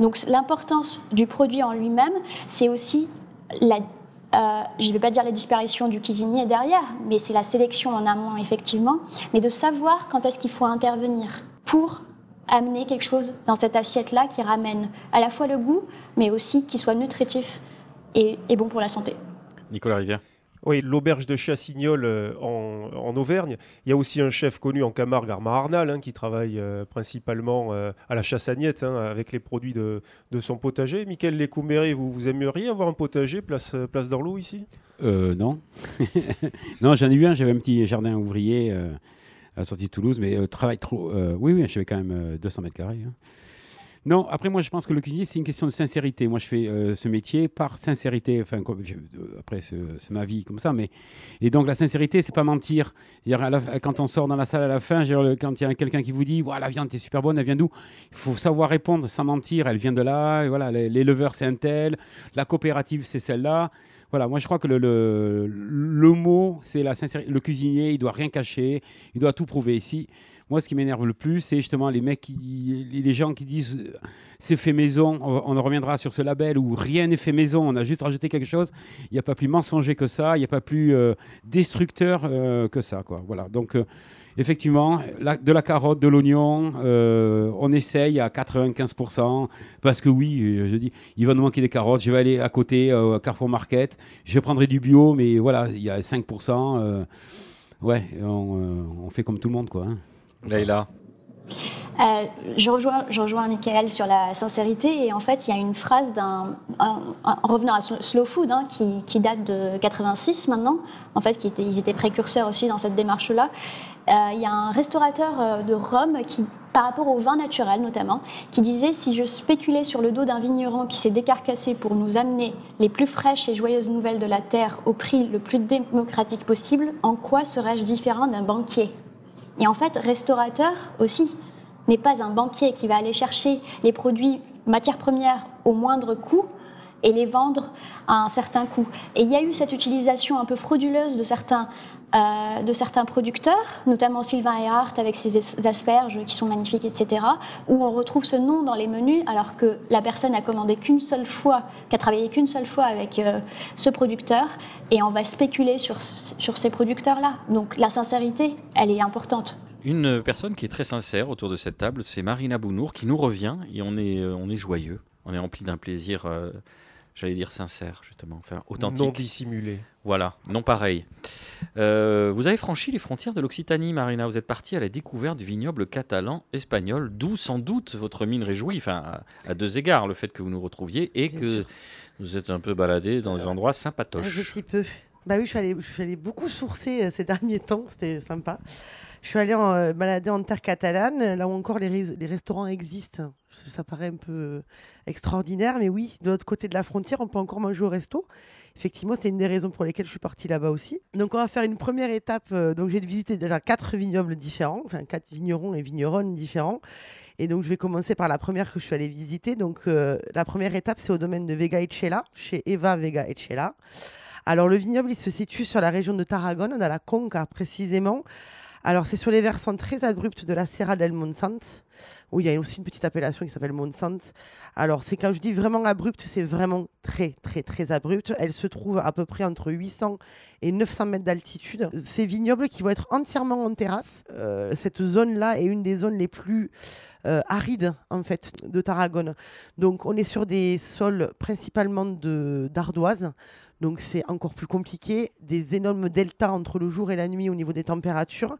Donc l'importance du produit en lui-même, c'est aussi la euh, je ne vais pas dire la disparition du cuisinier derrière, mais c'est la sélection en amont, effectivement, mais de savoir quand est-ce qu'il faut intervenir pour amener quelque chose dans cette assiette-là qui ramène à la fois le goût, mais aussi qui soit nutritif et bon pour la santé. Nicolas Rivière. Oui, l'auberge de Chassignol euh, en, Auvergne. Il y a aussi un chef connu en Camargue, Armand Arnal, hein, qui travaille euh, principalement euh, à la chassagnette hein, avec les produits de, son potager. Michael Lécouméré, vous, aimeriez avoir un potager place, place ici? Non. non, j'en ai eu un, j'avais un petit jardin ouvrier à la sortie de Toulouse, mais travail trop. oui, oui, j'avais quand même 200 mètres carrés. Hein. Non, après, moi, je pense que le cuisinier, c'est une question de sincérité. Moi, je fais euh, ce métier par sincérité. Enfin, après, c'est ma vie comme ça. Mais... Et donc, la sincérité, c'est pas mentir. quand on sort dans la salle à la fin, quand il y a quelqu'un qui vous dit la viande est super bonne, elle vient d'où? Il faut savoir répondre sans mentir. Elle vient de là. Et voilà, l'éleveur, c'est un tel. La coopérative, c'est celle-là. Voilà, moi je crois que le, le, le mot, c'est la sincérité. Le cuisinier, il doit rien cacher, il doit tout prouver ici. Moi, ce qui m'énerve le plus, c'est justement les mecs, les gens qui disent euh, c'est fait maison, on, reviendra sur ce label où rien n'est fait maison, on a juste rajouté quelque chose. Il n'y a pas plus mensonger que ça, il n'y a pas plus euh, destructeur euh, que ça. Voilà. Donc, effectivement, de la carotte, de l'oignon, on essaye à 95%, parce que oui, je dis, il va nous manquer des carottes, je vais aller à côté, à Carrefour Market, je prendrai du bio, mais voilà, il y a 5%. ouais, on, fait comme tout le monde, quoi. Hein. Leïla. Euh, je, rejoins, Michael sur la sincérité et en fait il y a une phrase d'un en revenant à Slow Food hein, qui, date de 86 maintenant. En fait qui était, ils étaient précurseurs aussi dans cette démarche là euh, il y a un restaurateur euh, de Rome qui par rapport au vin naturel notamment qui disait si je spéculais sur le dos d'un vigneron qui s'est décarcassé pour nous amener les plus fraîches et joyeuses nouvelles de la terre au prix le plus démocratique possible en quoi serais-je différent d'un banquier? Et en fait, restaurateur aussi n'est pas un banquier qui va aller chercher les produits matières premières au moindre coût et les vendre à un certain coût. Et il y a eu cette utilisation un peu frauduleuse de certains, euh, de certains producteurs, notamment Sylvain et Hart avec ses asperges qui sont magnifiques, etc., où on retrouve ce nom dans les menus alors que la personne a commandé qu'une seule fois, qu'a travaillé qu'une seule fois avec euh, ce producteur, et on va spéculer sur, sur ces producteurs-là. Donc la sincérité, elle est importante. Une personne qui est très sincère autour de cette table, c'est Marina Bounour, qui nous revient et on est, euh, on est joyeux, on est rempli d'un plaisir j'allais dire sincère, justement, enfin authentique. Non dissimulé. Voilà, non pareil. Euh, vous avez franchi les frontières de l'Occitanie, Marina. Vous êtes parti à la découverte du vignoble catalan espagnol, d'où sans doute votre mine réjouit, enfin à, deux égards, le fait que vous nous retrouviez et que vous êtes un peu baladé dans des endroits sympatoches. Un petit peu. Bah oui, je suis allée, je suis allée beaucoup sourcer euh, ces derniers temps, c'était sympa. Je suis allée en, euh, balader en terre catalane, là où encore les, les restaurants existent. Ça paraît un peu euh, extraordinaire, mais oui, de l'autre côté de la frontière, on peut encore manger au resto. Effectivement, c'est une des raisons pour lesquelles je suis partie là-bas aussi. Donc, on va faire une première étape. euh, donc, j'ai visité déjà quatre vignobles différents, enfin quatre vignerons et vigneronnes différents. Et donc, je vais commencer par la première que je suis allée visiter. Donc, euh, la première étape, c'est au domaine de Vega Etchela, chez Eva Vega Etchela. Alors, le vignoble, il se situe sur la région de Tarragone, dans la Conca précisément. Alors, c'est sur les versants très abrupts de la Serra del Montsant, où il y a aussi une petite appellation qui s'appelle Montsant. Alors, c'est quand je dis vraiment abrupte, c'est vraiment très, très, très abrupt. Elle se trouve à peu près entre 800 et 900 mètres d'altitude. Ces vignobles qui vont être entièrement en terrasse. Euh, cette zone-là est une des zones les plus euh, arides, en fait, de Tarragone. Donc, on est sur des sols principalement d'ardoise. Donc, c'est encore plus compliqué. Des énormes deltas entre le jour et la nuit au niveau des températures.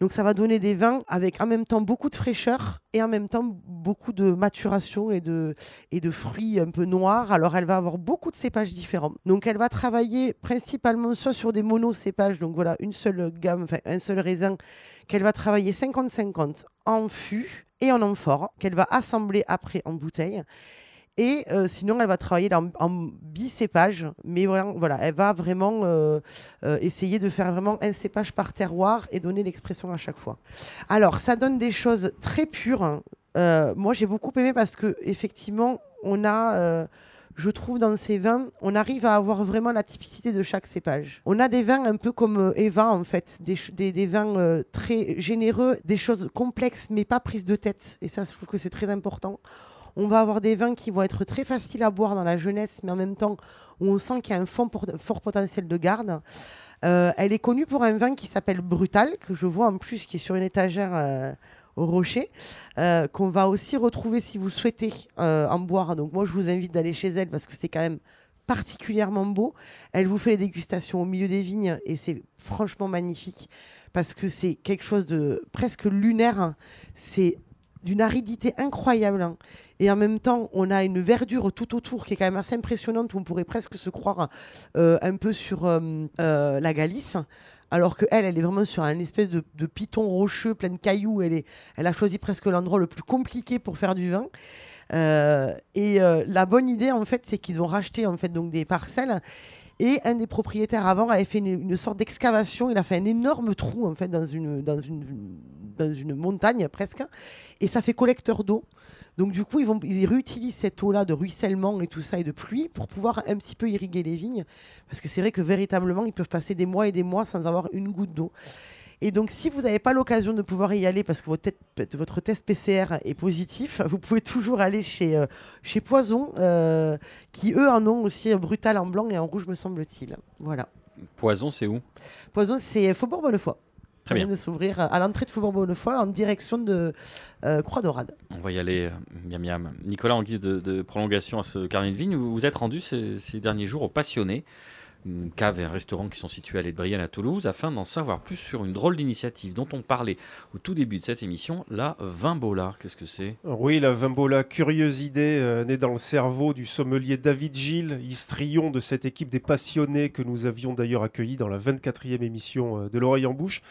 Donc, ça va donner des vins avec en même temps beaucoup de fraîcheur et en même temps beaucoup de maturation et de, et de fruits un peu noirs. Alors, elle va avoir beaucoup de cépages différents. Donc, elle va travailler principalement soit sur des monocépages, donc voilà, une seule gamme, enfin, un seul raisin, qu'elle va travailler 50-50 en fût et en amphore, qu'elle va assembler après en bouteille. Et euh, sinon, elle va travailler en, en bicépage, mais voilà, elle va vraiment euh, euh, essayer de faire vraiment un cépage par terroir et donner l'expression à chaque fois. Alors, ça donne des choses très pures. hein. Moi, j'ai beaucoup aimé parce que effectivement, on a, je trouve, dans ces vins, on arrive à avoir vraiment la typicité de chaque cépage. On a des vins un peu comme Eva, en fait, des, vins très généreux, des choses complexes, mais pas prises de tête. Et ça, je trouve que c'est très important. On va avoir des vins qui vont être très faciles à boire dans la jeunesse, mais en même temps où on sent qu'il y a un fort, potentiel de garde. Euh, elle est connue pour un vin qui s'appelle Brutal, que je vois en plus qui est sur une étagère euh, au rocher, euh, qu'on va aussi retrouver si vous souhaitez en boire. Donc moi, je vous invite d'aller chez elle parce que c'est quand même particulièrement beau. Elle vous fait les dégustations au milieu des vignes et c'est franchement magnifique parce que c'est quelque chose de presque lunaire. hein. C'est d'une aridité incroyable. Et en même temps, on a une verdure tout autour qui est quand même assez impressionnante, où on pourrait presque se croire euh, un peu sur euh, euh, la Galice. Alors que elle, elle est vraiment sur un espèce de, piton rocheux, plein de cailloux. Elle, a choisi presque l'endroit le plus compliqué pour faire du vin. Et la bonne idée, en fait, c'est qu'ils ont racheté en fait donc des parcelles. Et un des propriétaires avant avait fait une, sorte d'excavation. Il a fait un énorme trou en fait dans une montagne presque. Et ça fait collecteur d'eau. Donc du coup, ils, vont, ils réutilisent cette eau-là de ruissellement et tout ça et de pluie pour pouvoir un petit peu irriguer les vignes. Parce que c'est vrai que véritablement, ils peuvent passer des mois et des mois sans avoir une goutte d'eau. Et donc, si vous n'avez pas l'occasion de pouvoir y aller parce que votre, tête- votre test PCR est positif, vous pouvez toujours aller chez, euh, chez Poison, euh, qui eux en ont aussi brutal en blanc et en rouge, me semble-t-il. Voilà. Poison, c'est où? Poison, c'est Faubourg Bonnefoy. Très bien. de s'ouvrir à l'entrée de Faubourg Bonnefoy en direction de euh, Croix-Dorade. On va y aller, euh, miam miam. Nicolas, en guise de, de prolongation à ce carnet de vigne, vous vous êtes rendu ces, ces derniers jours au Passionné, une cave et un restaurant qui sont situés à l'Ébrienne à Toulouse, afin d'en savoir plus sur une drôle d'initiative dont on parlait au tout début de cette émission, la Vimbola. Qu'est-ce que c'est? Oui, la Vimbola, curieuse idée euh, née dans le cerveau du sommelier David Gilles, histrion de cette équipe des passionnés que nous avions d'ailleurs accueilli dans la 24e émission euh, de l'oreille en bouche.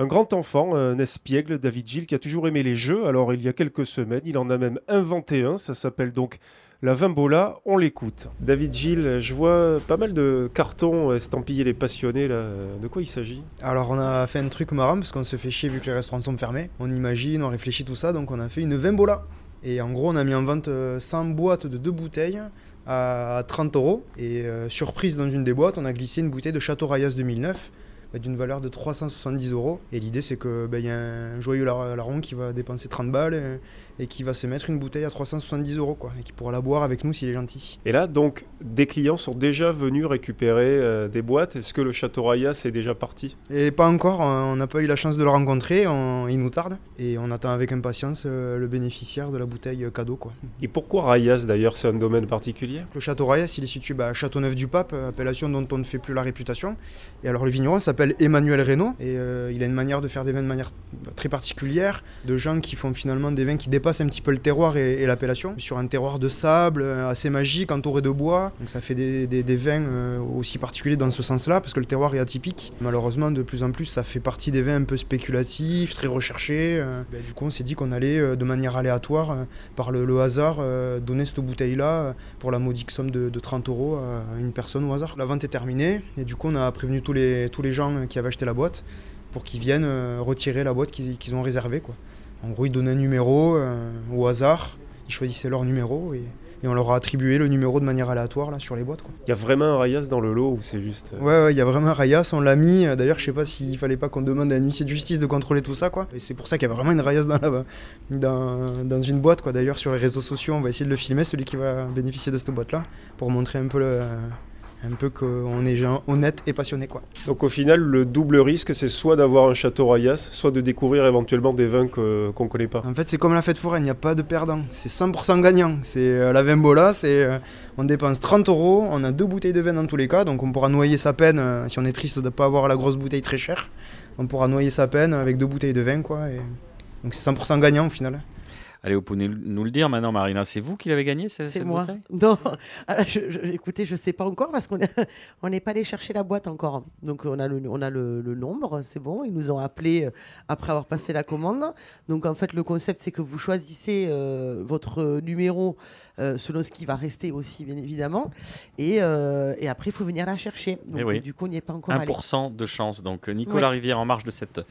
Un grand enfant, un espiègle, David Gilles, qui a toujours aimé les jeux. Alors, il y a quelques semaines, il en a même inventé un. Ça s'appelle donc la Vimbola. On l'écoute. David Gilles, je vois pas mal de cartons estampillés les passionnés. Là. De quoi il s'agit? Alors on a fait un truc marrant parce qu'on se fait chier vu que les restaurants sont fermés. On imagine, on réfléchit tout ça, donc on a fait une vimbola. Et en gros on a mis en vente euh, 100 boîtes de deux bouteilles à 30 euros. Et euh, surprise dans une des boîtes, on a glissé une bouteille de Château Rayas 2009 bah, d'une valeur de 370 euros. Et l'idée c'est que bah, il y a un joyeux lar- larron qui va dépenser 30 balles et qui va se mettre une bouteille à 370 euros quoi, et qui pourra la boire avec nous s'il est gentil. Et là, donc, des clients sont déjà venus récupérer euh, des boîtes. Est-ce que le Château Rayas est déjà parti? Et pas encore, on n'a pas eu la chance de le rencontrer, on- il nous tarde. Et on attend avec impatience euh, le bénéficiaire de la bouteille euh, cadeau. Quoi. Et pourquoi Rayas d'ailleurs C'est un domaine particulier? Le château Rayas, il est situé bah, à Châteauneuf-du-Pape, appellation dont on ne fait plus la réputation. Et alors le vigneron s'appelle Emmanuel Reynaud et euh, il a une manière de faire des vins de manière très particulière, de gens qui font finalement des vins qui dépassent un petit peu le terroir et, l'appellation, sur un terroir de sable euh, assez magique, entouré de bois. Donc ça fait des, des- vins euh, aussi particuliers dans ce sens-là, parce que le terroir est atypique. Malheureusement, de plus en plus, ça fait partie des vins un peu spéculatifs, très recherchés. Ben, du coup, on s'est dit qu'on allait de manière aléatoire, par le, hasard, donner cette bouteille-là pour la modique somme de, de 30 euros à une personne au hasard. La vente est terminée et du coup on a prévenu tous les, tous les gens euh, qui avaient acheté la boîte pour qu'ils viennent euh, retirer la boîte qu'ils ont réservée. Quoi. En gros ils donnaient un numéro euh, au hasard, ils choisissaient leur numéro et, et on leur a attribué le numéro de manière aléatoire là, sur les boîtes. Il y a vraiment un Rayas dans le lot ou c'est juste. Ouais, ouais, il y a vraiment un raillasse, on l'a mis. D'ailleurs, je sais pas s'il fallait pas qu'on demande à un huissier de justice de contrôler tout ça, quoi. Et c'est pour ça qu'il y a vraiment une raillasse dans, la- dans, dans une boîte, quoi. D'ailleurs, sur les réseaux sociaux, on va essayer de le filmer, celui qui va bénéficier de cette boîte-là, pour montrer un peu, le, un peu qu'on est gens honnêtes et passionnés, quoi. Donc au final, le double risque, c'est soit d'avoir un château Rayas, soit de découvrir éventuellement des vins que- qu'on connaît pas. En fait, c'est comme la fête foraine, il n'y a pas de perdant. C'est 100% gagnant. C'est euh, la Vimbola, c'est euh, on dépense 30 euros, on a deux bouteilles de vin dans tous les cas, donc on pourra noyer sa peine euh, si on est triste de ne pas avoir la grosse bouteille très chère. On pourra noyer sa peine avec deux bouteilles de vin, quoi. et- Donc c'est 100% gagnant au final. Allez, vous pouvez nous le dire maintenant, Marina. C'est vous qui l'avez gagné, C'est cette moi. bouteille? Non, alors, je, je- écoutez, je sais pas encore parce qu'on est- on n'est pas allé chercher la boîte encore. Donc on a le, on a le, le nombre, c'est bon. Ils nous ont appelé euh, après avoir passé la commande. Donc en fait, le concept, c'est que vous choisissez euh, votre numéro euh, selon ce qui va rester aussi, bien évidemment. Et, euh, et après, il faut venir la chercher. Donc Eh oui. euh, du coup, on n'y est pas encore allé. 1% de chance. Donc, Nicolas. Rivière en marge de cette euh,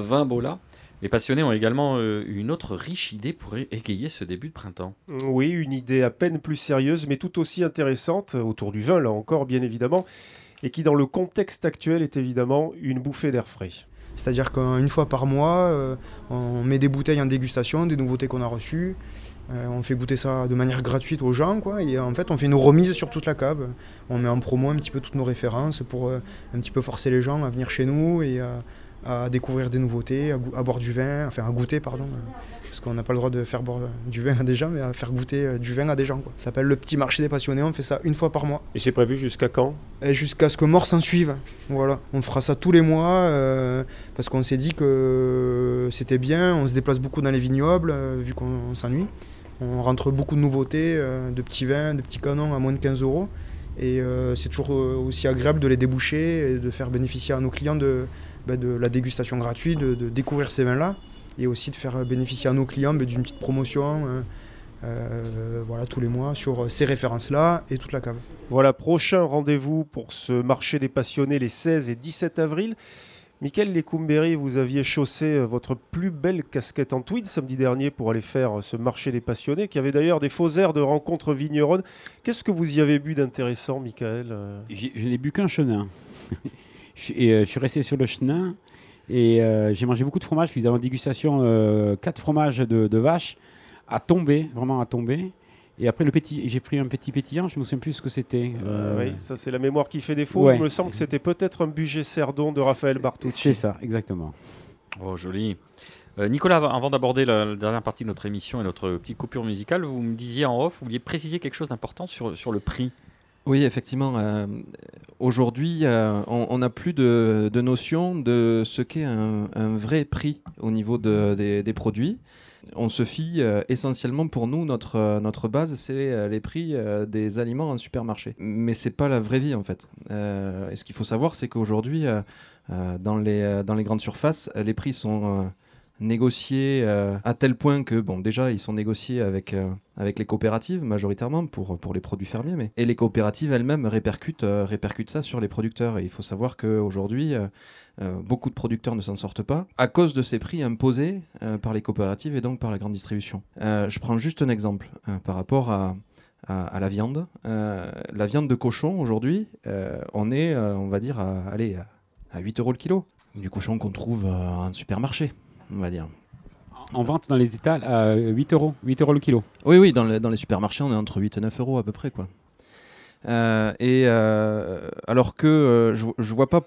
vin là. Les passionnés ont également euh, une autre riche idée pour égayer ce début de printemps. Oui, une idée à peine plus sérieuse, mais tout aussi intéressante, autour du vin là encore, bien évidemment, et qui dans le contexte actuel est évidemment une bouffée d'air frais. C'est-à-dire qu'une fois par mois, euh, on met des bouteilles en dégustation, des nouveautés qu'on a reçues. Euh, on fait goûter ça de manière gratuite aux gens, quoi. Et en fait, on fait une remise sur toute la cave. On met en promo un petit peu toutes nos références pour euh, un petit peu forcer les gens à venir chez nous et à, à découvrir des nouveautés, à, boire du vin, enfin à goûter, pardon. euh, parce qu'on n'a pas le droit de faire boire euh, du vin à des gens, mais à faire goûter euh, du vin à des gens. quoi. Ça s'appelle le petit marché des passionnés. On fait ça une fois par mois. Et c'est prévu jusqu'à quand? Jusqu'à ce que mort s'en suive. Voilà, on fera ça tous les mois euh, parce qu'on s'est dit que c'était bien. On se déplace beaucoup dans les vignobles euh, vu qu'on s'ennuie. On rentre beaucoup de nouveautés, euh, de petits vins, de petits canons à moins de 15 euros. Et c'est toujours aussi agréable de les déboucher et de faire bénéficier à nos clients de, bah, de la dégustation gratuite, de, de découvrir ces vins-là. Et aussi de faire bénéficier à nos clients bah, d'une petite promotion euh, euh, voilà, tous les mois sur ces références-là et toute la cave. Voilà, prochain rendez-vous pour ce marché des passionnés les 16 et 17 avril. Michael Lecumberi, vous aviez chaussé euh, votre plus belle casquette en tweed samedi dernier pour aller faire euh, ce marché des passionnés, qui avait d'ailleurs des faux airs de rencontres vigneronnes. Qu'est-ce que vous y avez bu d'intéressant, Michael euh? Je n'ai bu qu'un chenin. Je, suis- et, euh, je suis resté sur le chenin et euh, j'ai mangé beaucoup de fromage. Puis nous avons en dégustation euh, quatre fromages de, de vache à tomber, vraiment à tomber. Et après, le petit, j'ai pris un petit pétillant, je ne me souviens plus ce que c'était. Euh, Euh, oui, ça c'est la mémoire qui fait défaut. ouais. Il me semble que c'était peut-être un budget Cerdon de Raphaël Bartucci. C'est ça, exactement. Oh, joli. Euh, Nicolas, av- avant d'aborder la, la dernière partie de notre émission et notre petite coupure musicale, vous me disiez en off, vous vouliez préciser quelque chose d'important sur, sur le prix. Oui, effectivement. euh, Aujourd'hui, euh, on n'a plus de, notion de ce qu'est un, vrai prix au niveau de- des, produits. On se fie euh, essentiellement pour nous, notre, notre base, c'est les prix des aliments en supermarché. Mais c'est pas la vraie vie en fait. Et ce qu'il faut savoir, c'est qu'aujourd'hui, dans, les, dans les grandes surfaces, les prix sont négociés euh, à tel point que, bon, déjà, ils sont négociés avec, euh, avec les coopératives majoritairement pour, pour les produits fermiers, mais et les coopératives elles-mêmes répercutent, euh, répercutent ça sur les producteurs. Et il faut savoir qu'aujourd'hui, beaucoup de producteurs ne s'en sortent pas à cause de ces prix imposés par les coopératives et donc par la grande distribution. Je prends juste un exemple par rapport à, à, la viande. La viande de cochon, aujourd'hui, on est, on va dire, à, à, à 8 euros le kilo. Du cochon qu'on trouve en supermarché, on va dire. En vente dans les étals à 8 euros, 8 euros le kilo. Oui, oui, dans, le- dans les supermarchés, on est entre 8 et 9 euros à peu près. Quoi. Euh, et euh, alors que euh, je, je vois pas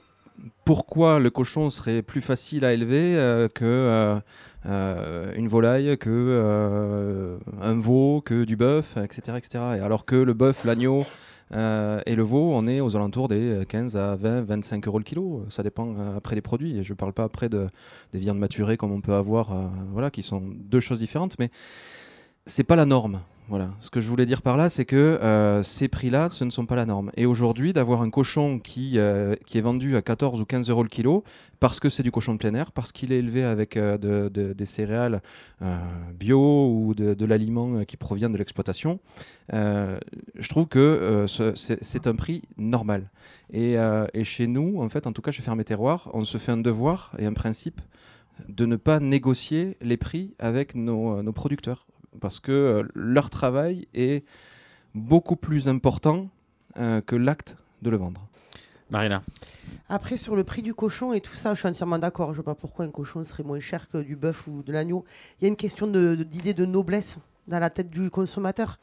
pourquoi le cochon serait plus facile à élever euh, que euh, euh, une volaille, que un veau, que du bœuf, etc., etc. Et alors que le bœuf, l'agneau, Euh, et le veau, on est aux alentours des 15 à 20, 25 euros le kilo. Ça dépend euh, après des produits. Je ne parle pas après de, des viandes maturées comme on peut avoir, euh, voilà, qui sont deux choses différentes. Mais c'est pas la norme. Voilà. Ce que je voulais dire par là, c'est que euh, ces prix-là, ce ne sont pas la norme. Et aujourd'hui, d'avoir un cochon qui, euh, qui est vendu à 14 ou 15 euros le kilo, parce que c'est du cochon de plein air, parce qu'il est élevé avec euh, de- de- des céréales bio ou de, l'aliment qui provient de l'exploitation, je trouve que ce- c'est un prix normal. Et, chez nous, en fait, en tout cas chez Ferme Terroir, on se fait un devoir et un principe de ne pas négocier les prix avec nos producteurs parce que euh, leur travail est beaucoup plus important euh, que l'acte de le vendre. Marina. Après, sur le prix du cochon et tout ça, je suis entièrement d'accord. Je ne vois pas pourquoi un cochon serait moins cher que du bœuf ou de l'agneau. Il y a une question de- de- d'idée de, noblesse dans la tête du consommateur.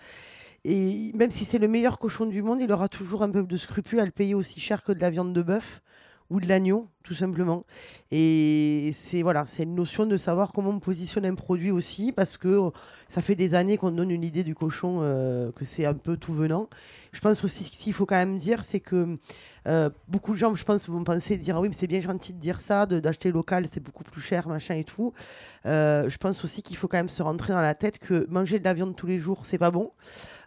Et même si c'est le meilleur cochon du monde, il aura toujours un peu de scrupule à le payer aussi cher que de la viande de bœuf ou de l'agneau, tout simplement. Et c'est voilà, c'est une notion de savoir comment on positionne un produit aussi, parce que euh, ça fait des années qu'on donne une idée du cochon euh, que c'est un peu tout venant. Je pense aussi qu'il faut quand même dire, c'est que euh, beaucoup de gens, je pense, vont penser dire ah oui, mais c'est bien gentil de dire ça, d'acheter local, c'est beaucoup plus cher, machin et tout. Je pense aussi qu'il faut quand même se rentrer dans la tête que manger de la viande tous les jours, c'est pas bon.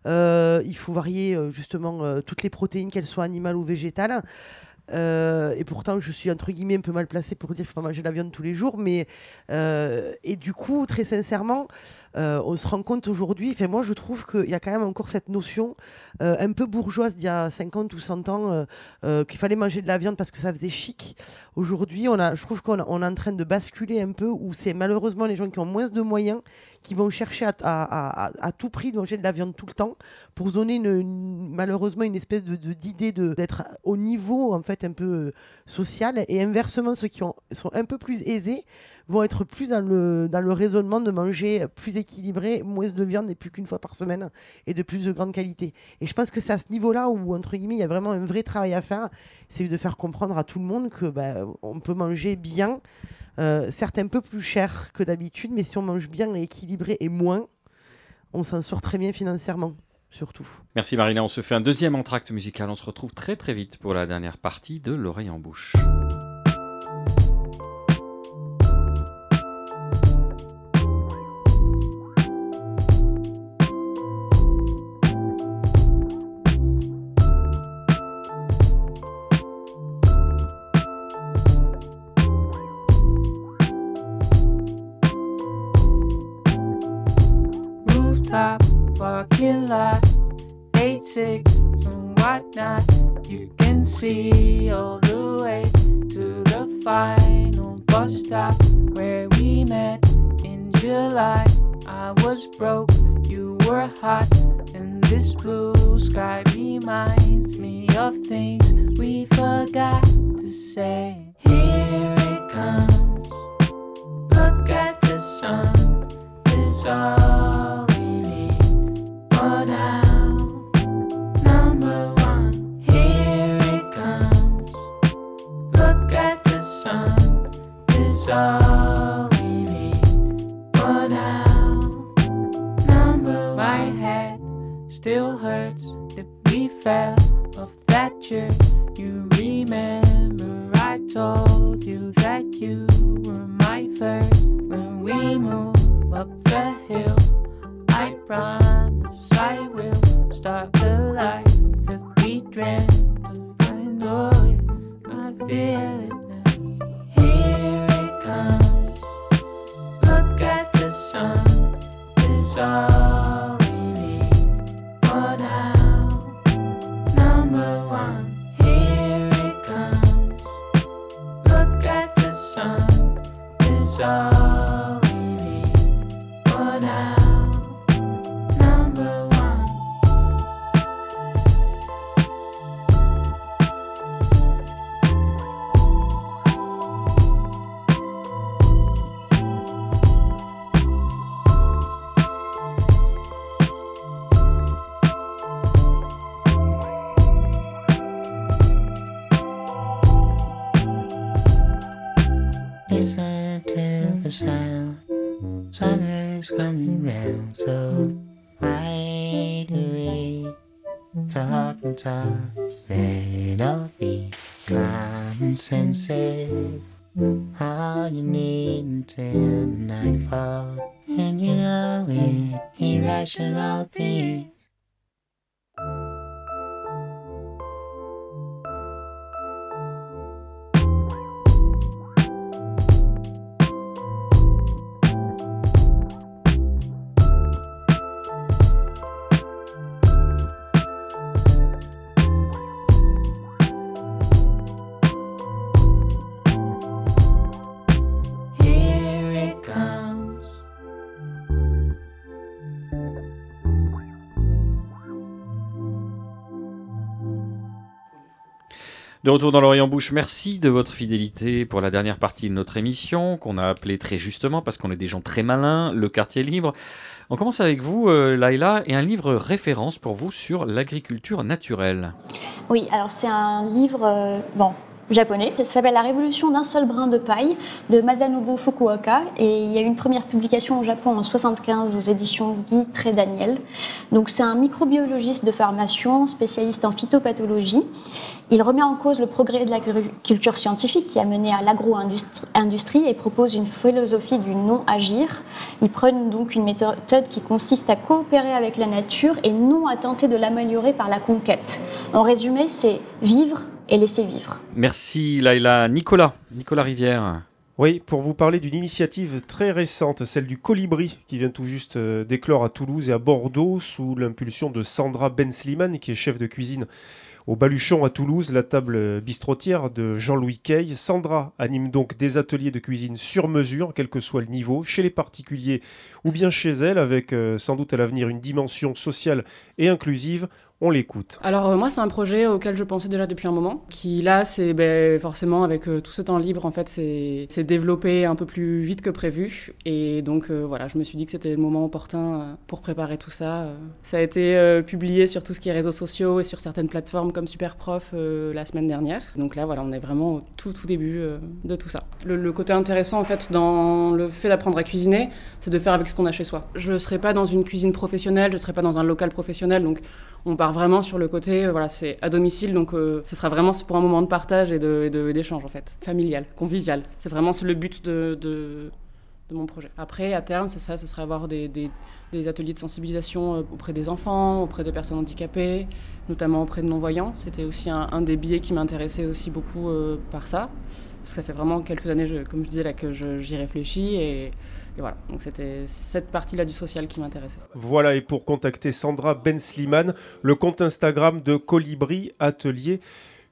Il faut varier justement toutes les protéines, qu'elles soient animales ou végétales. Euh, et pourtant, je suis entre guillemets un peu mal placée pour dire qu'il faut pas manger de la viande tous les jours. Mais euh, et du coup, très sincèrement, euh, on se rend compte aujourd'hui. Enfin, moi, je trouve qu'il y a quand même encore cette notion un peu bourgeoise d'il y a 50 ou 100 ans qu'il fallait manger de la viande parce que ça faisait chic. Aujourd'hui, je trouve qu'on est en train de basculer un peu où c'est malheureusement les gens qui ont moins de moyens qui vont chercher à, tout prix de manger de la viande tout le temps pour se donner malheureusement une espèce de d'idée d'être au niveau en fait un peu euh, social. Et inversement ceux qui ont, sont un peu plus aisés vont être plus dans le, dans le raisonnement de manger plus équilibré, moins de viande et plus qu'une fois par semaine et de plus de grande qualité. Et je pense que c'est à ce niveau-là où, entre guillemets, il y a vraiment un vrai travail à faire, c'est de faire comprendre à tout le monde que bah, on peut manger bien, euh, certes un peu plus cher que d'habitude, mais si on mange bien et équilibré et moins, on s'en sort très bien financièrement, Merci Marina, on se fait un deuxième entracte musical. On se retrouve très très vite pour la dernière partie de l'oreille en bouche. And whatnot. You can see all the way to the final bus stop where we met in July. I was broke, you were hot, and this blue sky reminds me of things we forgot to say. Here it comes. Look at the sun. It's all It's all we need for now. Number my head still hurts if we fell off that church. You remember I told you that you were my first when we move up the hill. I promise I will start the life that we dreamt of. I know I feel All we need for now. Number one, here it comes. Look at the sun. It's all Summer's coming round, so right away. talk and talk. Let it all be common sense. De retour dans l'Orient Bouche, merci de votre fidélité pour la dernière partie de notre émission, qu'on a appelée très justement, parce qu'on est des gens très malins, le quartier libre. On commence avec vous, euh, Laïla, et un livre référence pour vous sur l'agriculture naturelle. Oui, alors c'est un livre euh, bon, japonais. Ça s'appelle La révolution d'un seul brin de paille de Masanobu Fukuoka. Et il y a eu une première publication au Japon en 75 aux éditions Guy Tré Daniel. Donc c'est un microbiologiste de formation, spécialiste en phytopathologie. Il remet en cause le progrès de l'agriculture scientifique qui a mené à l'agro-industrie et propose une philosophie du non-agir. Il prône donc une méthode qui consiste à coopérer avec la nature et non à tenter de l'améliorer par la conquête. En résumé, c'est vivre et laisser vivre. Merci Laïla. Nicolas, Nicolas Rivière. Oui, pour vous parler d'une initiative très récente, celle du Colibri, qui vient tout juste euh, d'éclore à Toulouse et à Bordeaux, sous l'impulsion de Sandra Ben Slimane, qui est chef de cuisine au Baluchon à Toulouse, la table bistrotière de Jean-Louis Kay. Sandra anime donc des ateliers de cuisine sur mesure, quel que soit le niveau, chez les particuliers ou bien chez elle, avec euh, sans doute à l'avenir une dimension sociale et inclusive. On l'écoute. Alors euh, moi c'est un projet auquel je pensais déjà depuis un moment, qui là c'est ben, forcément avec euh, tout ce temps libre en fait c'est développé un peu plus vite que prévu et donc euh, voilà je me suis dit que c'était le moment opportun pour préparer tout ça. Ça a été publié sur tout ce qui est réseaux sociaux et sur certaines plateformes comme Superprof la semaine dernière. Donc là voilà on est vraiment au tout tout début de tout ça. Le, le côté intéressant en fait dans le fait d'apprendre à cuisiner c'est de faire avec ce qu'on a chez soi. Je ne serai pas dans une cuisine professionnelle, je ne serai pas dans un local professionnel donc on part vraiment sur le côté, euh, voilà, c'est à domicile, donc euh, ce sera vraiment pour un moment de partage et de- et de- d'échange en fait, familial, convivial. C'est vraiment le but de, de, de mon projet. Après, à terme, c'est ça, ce serait avoir des, des- ateliers de sensibilisation euh, auprès des enfants, auprès des personnes handicapées, notamment auprès de non-voyants. C'était aussi un, des biais qui m'intéressait aussi beaucoup par ça, parce que ça fait vraiment quelques années, comme je disais là, que j'y réfléchis et, et voilà. Donc c'était cette partie-là du social qui m'intéressait. Voilà, et pour contacter Sandra Ben Slimane, le compte Instagram de Colibri Atelier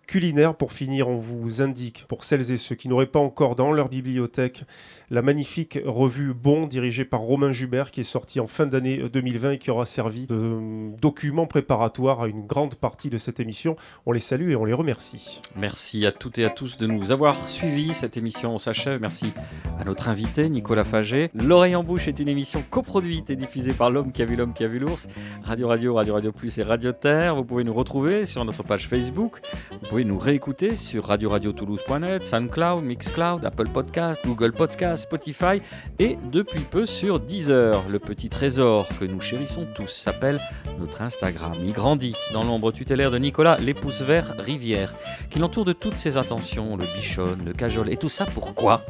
Culinaire. Pour finir, on vous indique, pour celles et ceux qui n'auraient pas encore dans leur bibliothèque, la magnifique revue Bon, dirigée par Romain Jubert, qui est sortie en fin d'année 2020 et qui aura servi de euh, document préparatoire à une grande partie de cette émission. On les salue et on les remercie. Merci à toutes et à tous de nous avoir suivis. Cette émission s'achève. Merci à notre invité, Nicolas Faget. L'oreille en bouche est une émission coproduite et diffusée par l'homme qui a vu l'homme qui a vu l'ours. Radio Radio, Radio Radio Plus et Radio Terre. Vous pouvez nous retrouver sur notre page Facebook. Vous pouvez nous réécouter sur radio-radio-toulouse.net, SoundCloud, Mixcloud, Apple Podcast, Google Podcast, Spotify et depuis peu sur Deezer. Le petit trésor que nous chérissons tous s'appelle notre Instagram. Il grandit dans l'ombre tutélaire de Nicolas, l'épouse vert Rivière, qui l'entoure de toutes ses intentions, le bichonne, le cajole. Et tout ça pourquoi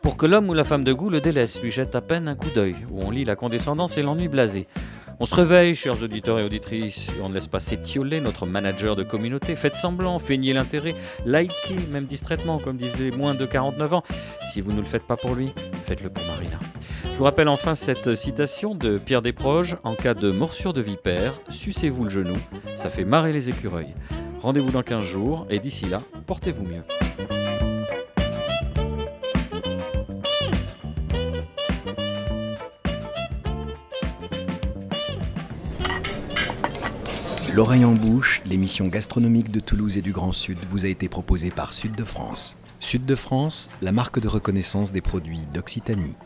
Pour que l'homme ou la femme de goût le délaisse, lui jette à peine un coup d'œil, où on lit la condescendance et l'ennui blasé. On se réveille, chers auditeurs et auditrices, et on ne laisse pas s'étioler notre manager de communauté. Faites semblant, feignez l'intérêt, likez, même distraitement, comme disent les moins de 49 ans. Si vous ne le faites pas pour lui, faites-le pour Marina. Je vous rappelle enfin cette citation de Pierre Desproges En cas de morsure de vipère, sucez-vous le genou, ça fait marrer les écureuils. Rendez-vous dans 15 jours, et d'ici là, portez-vous mieux. L'oreille en bouche, l'émission gastronomique de Toulouse et du Grand Sud vous a été proposée par Sud de France. Sud de France, la marque de reconnaissance des produits d'Occitanie.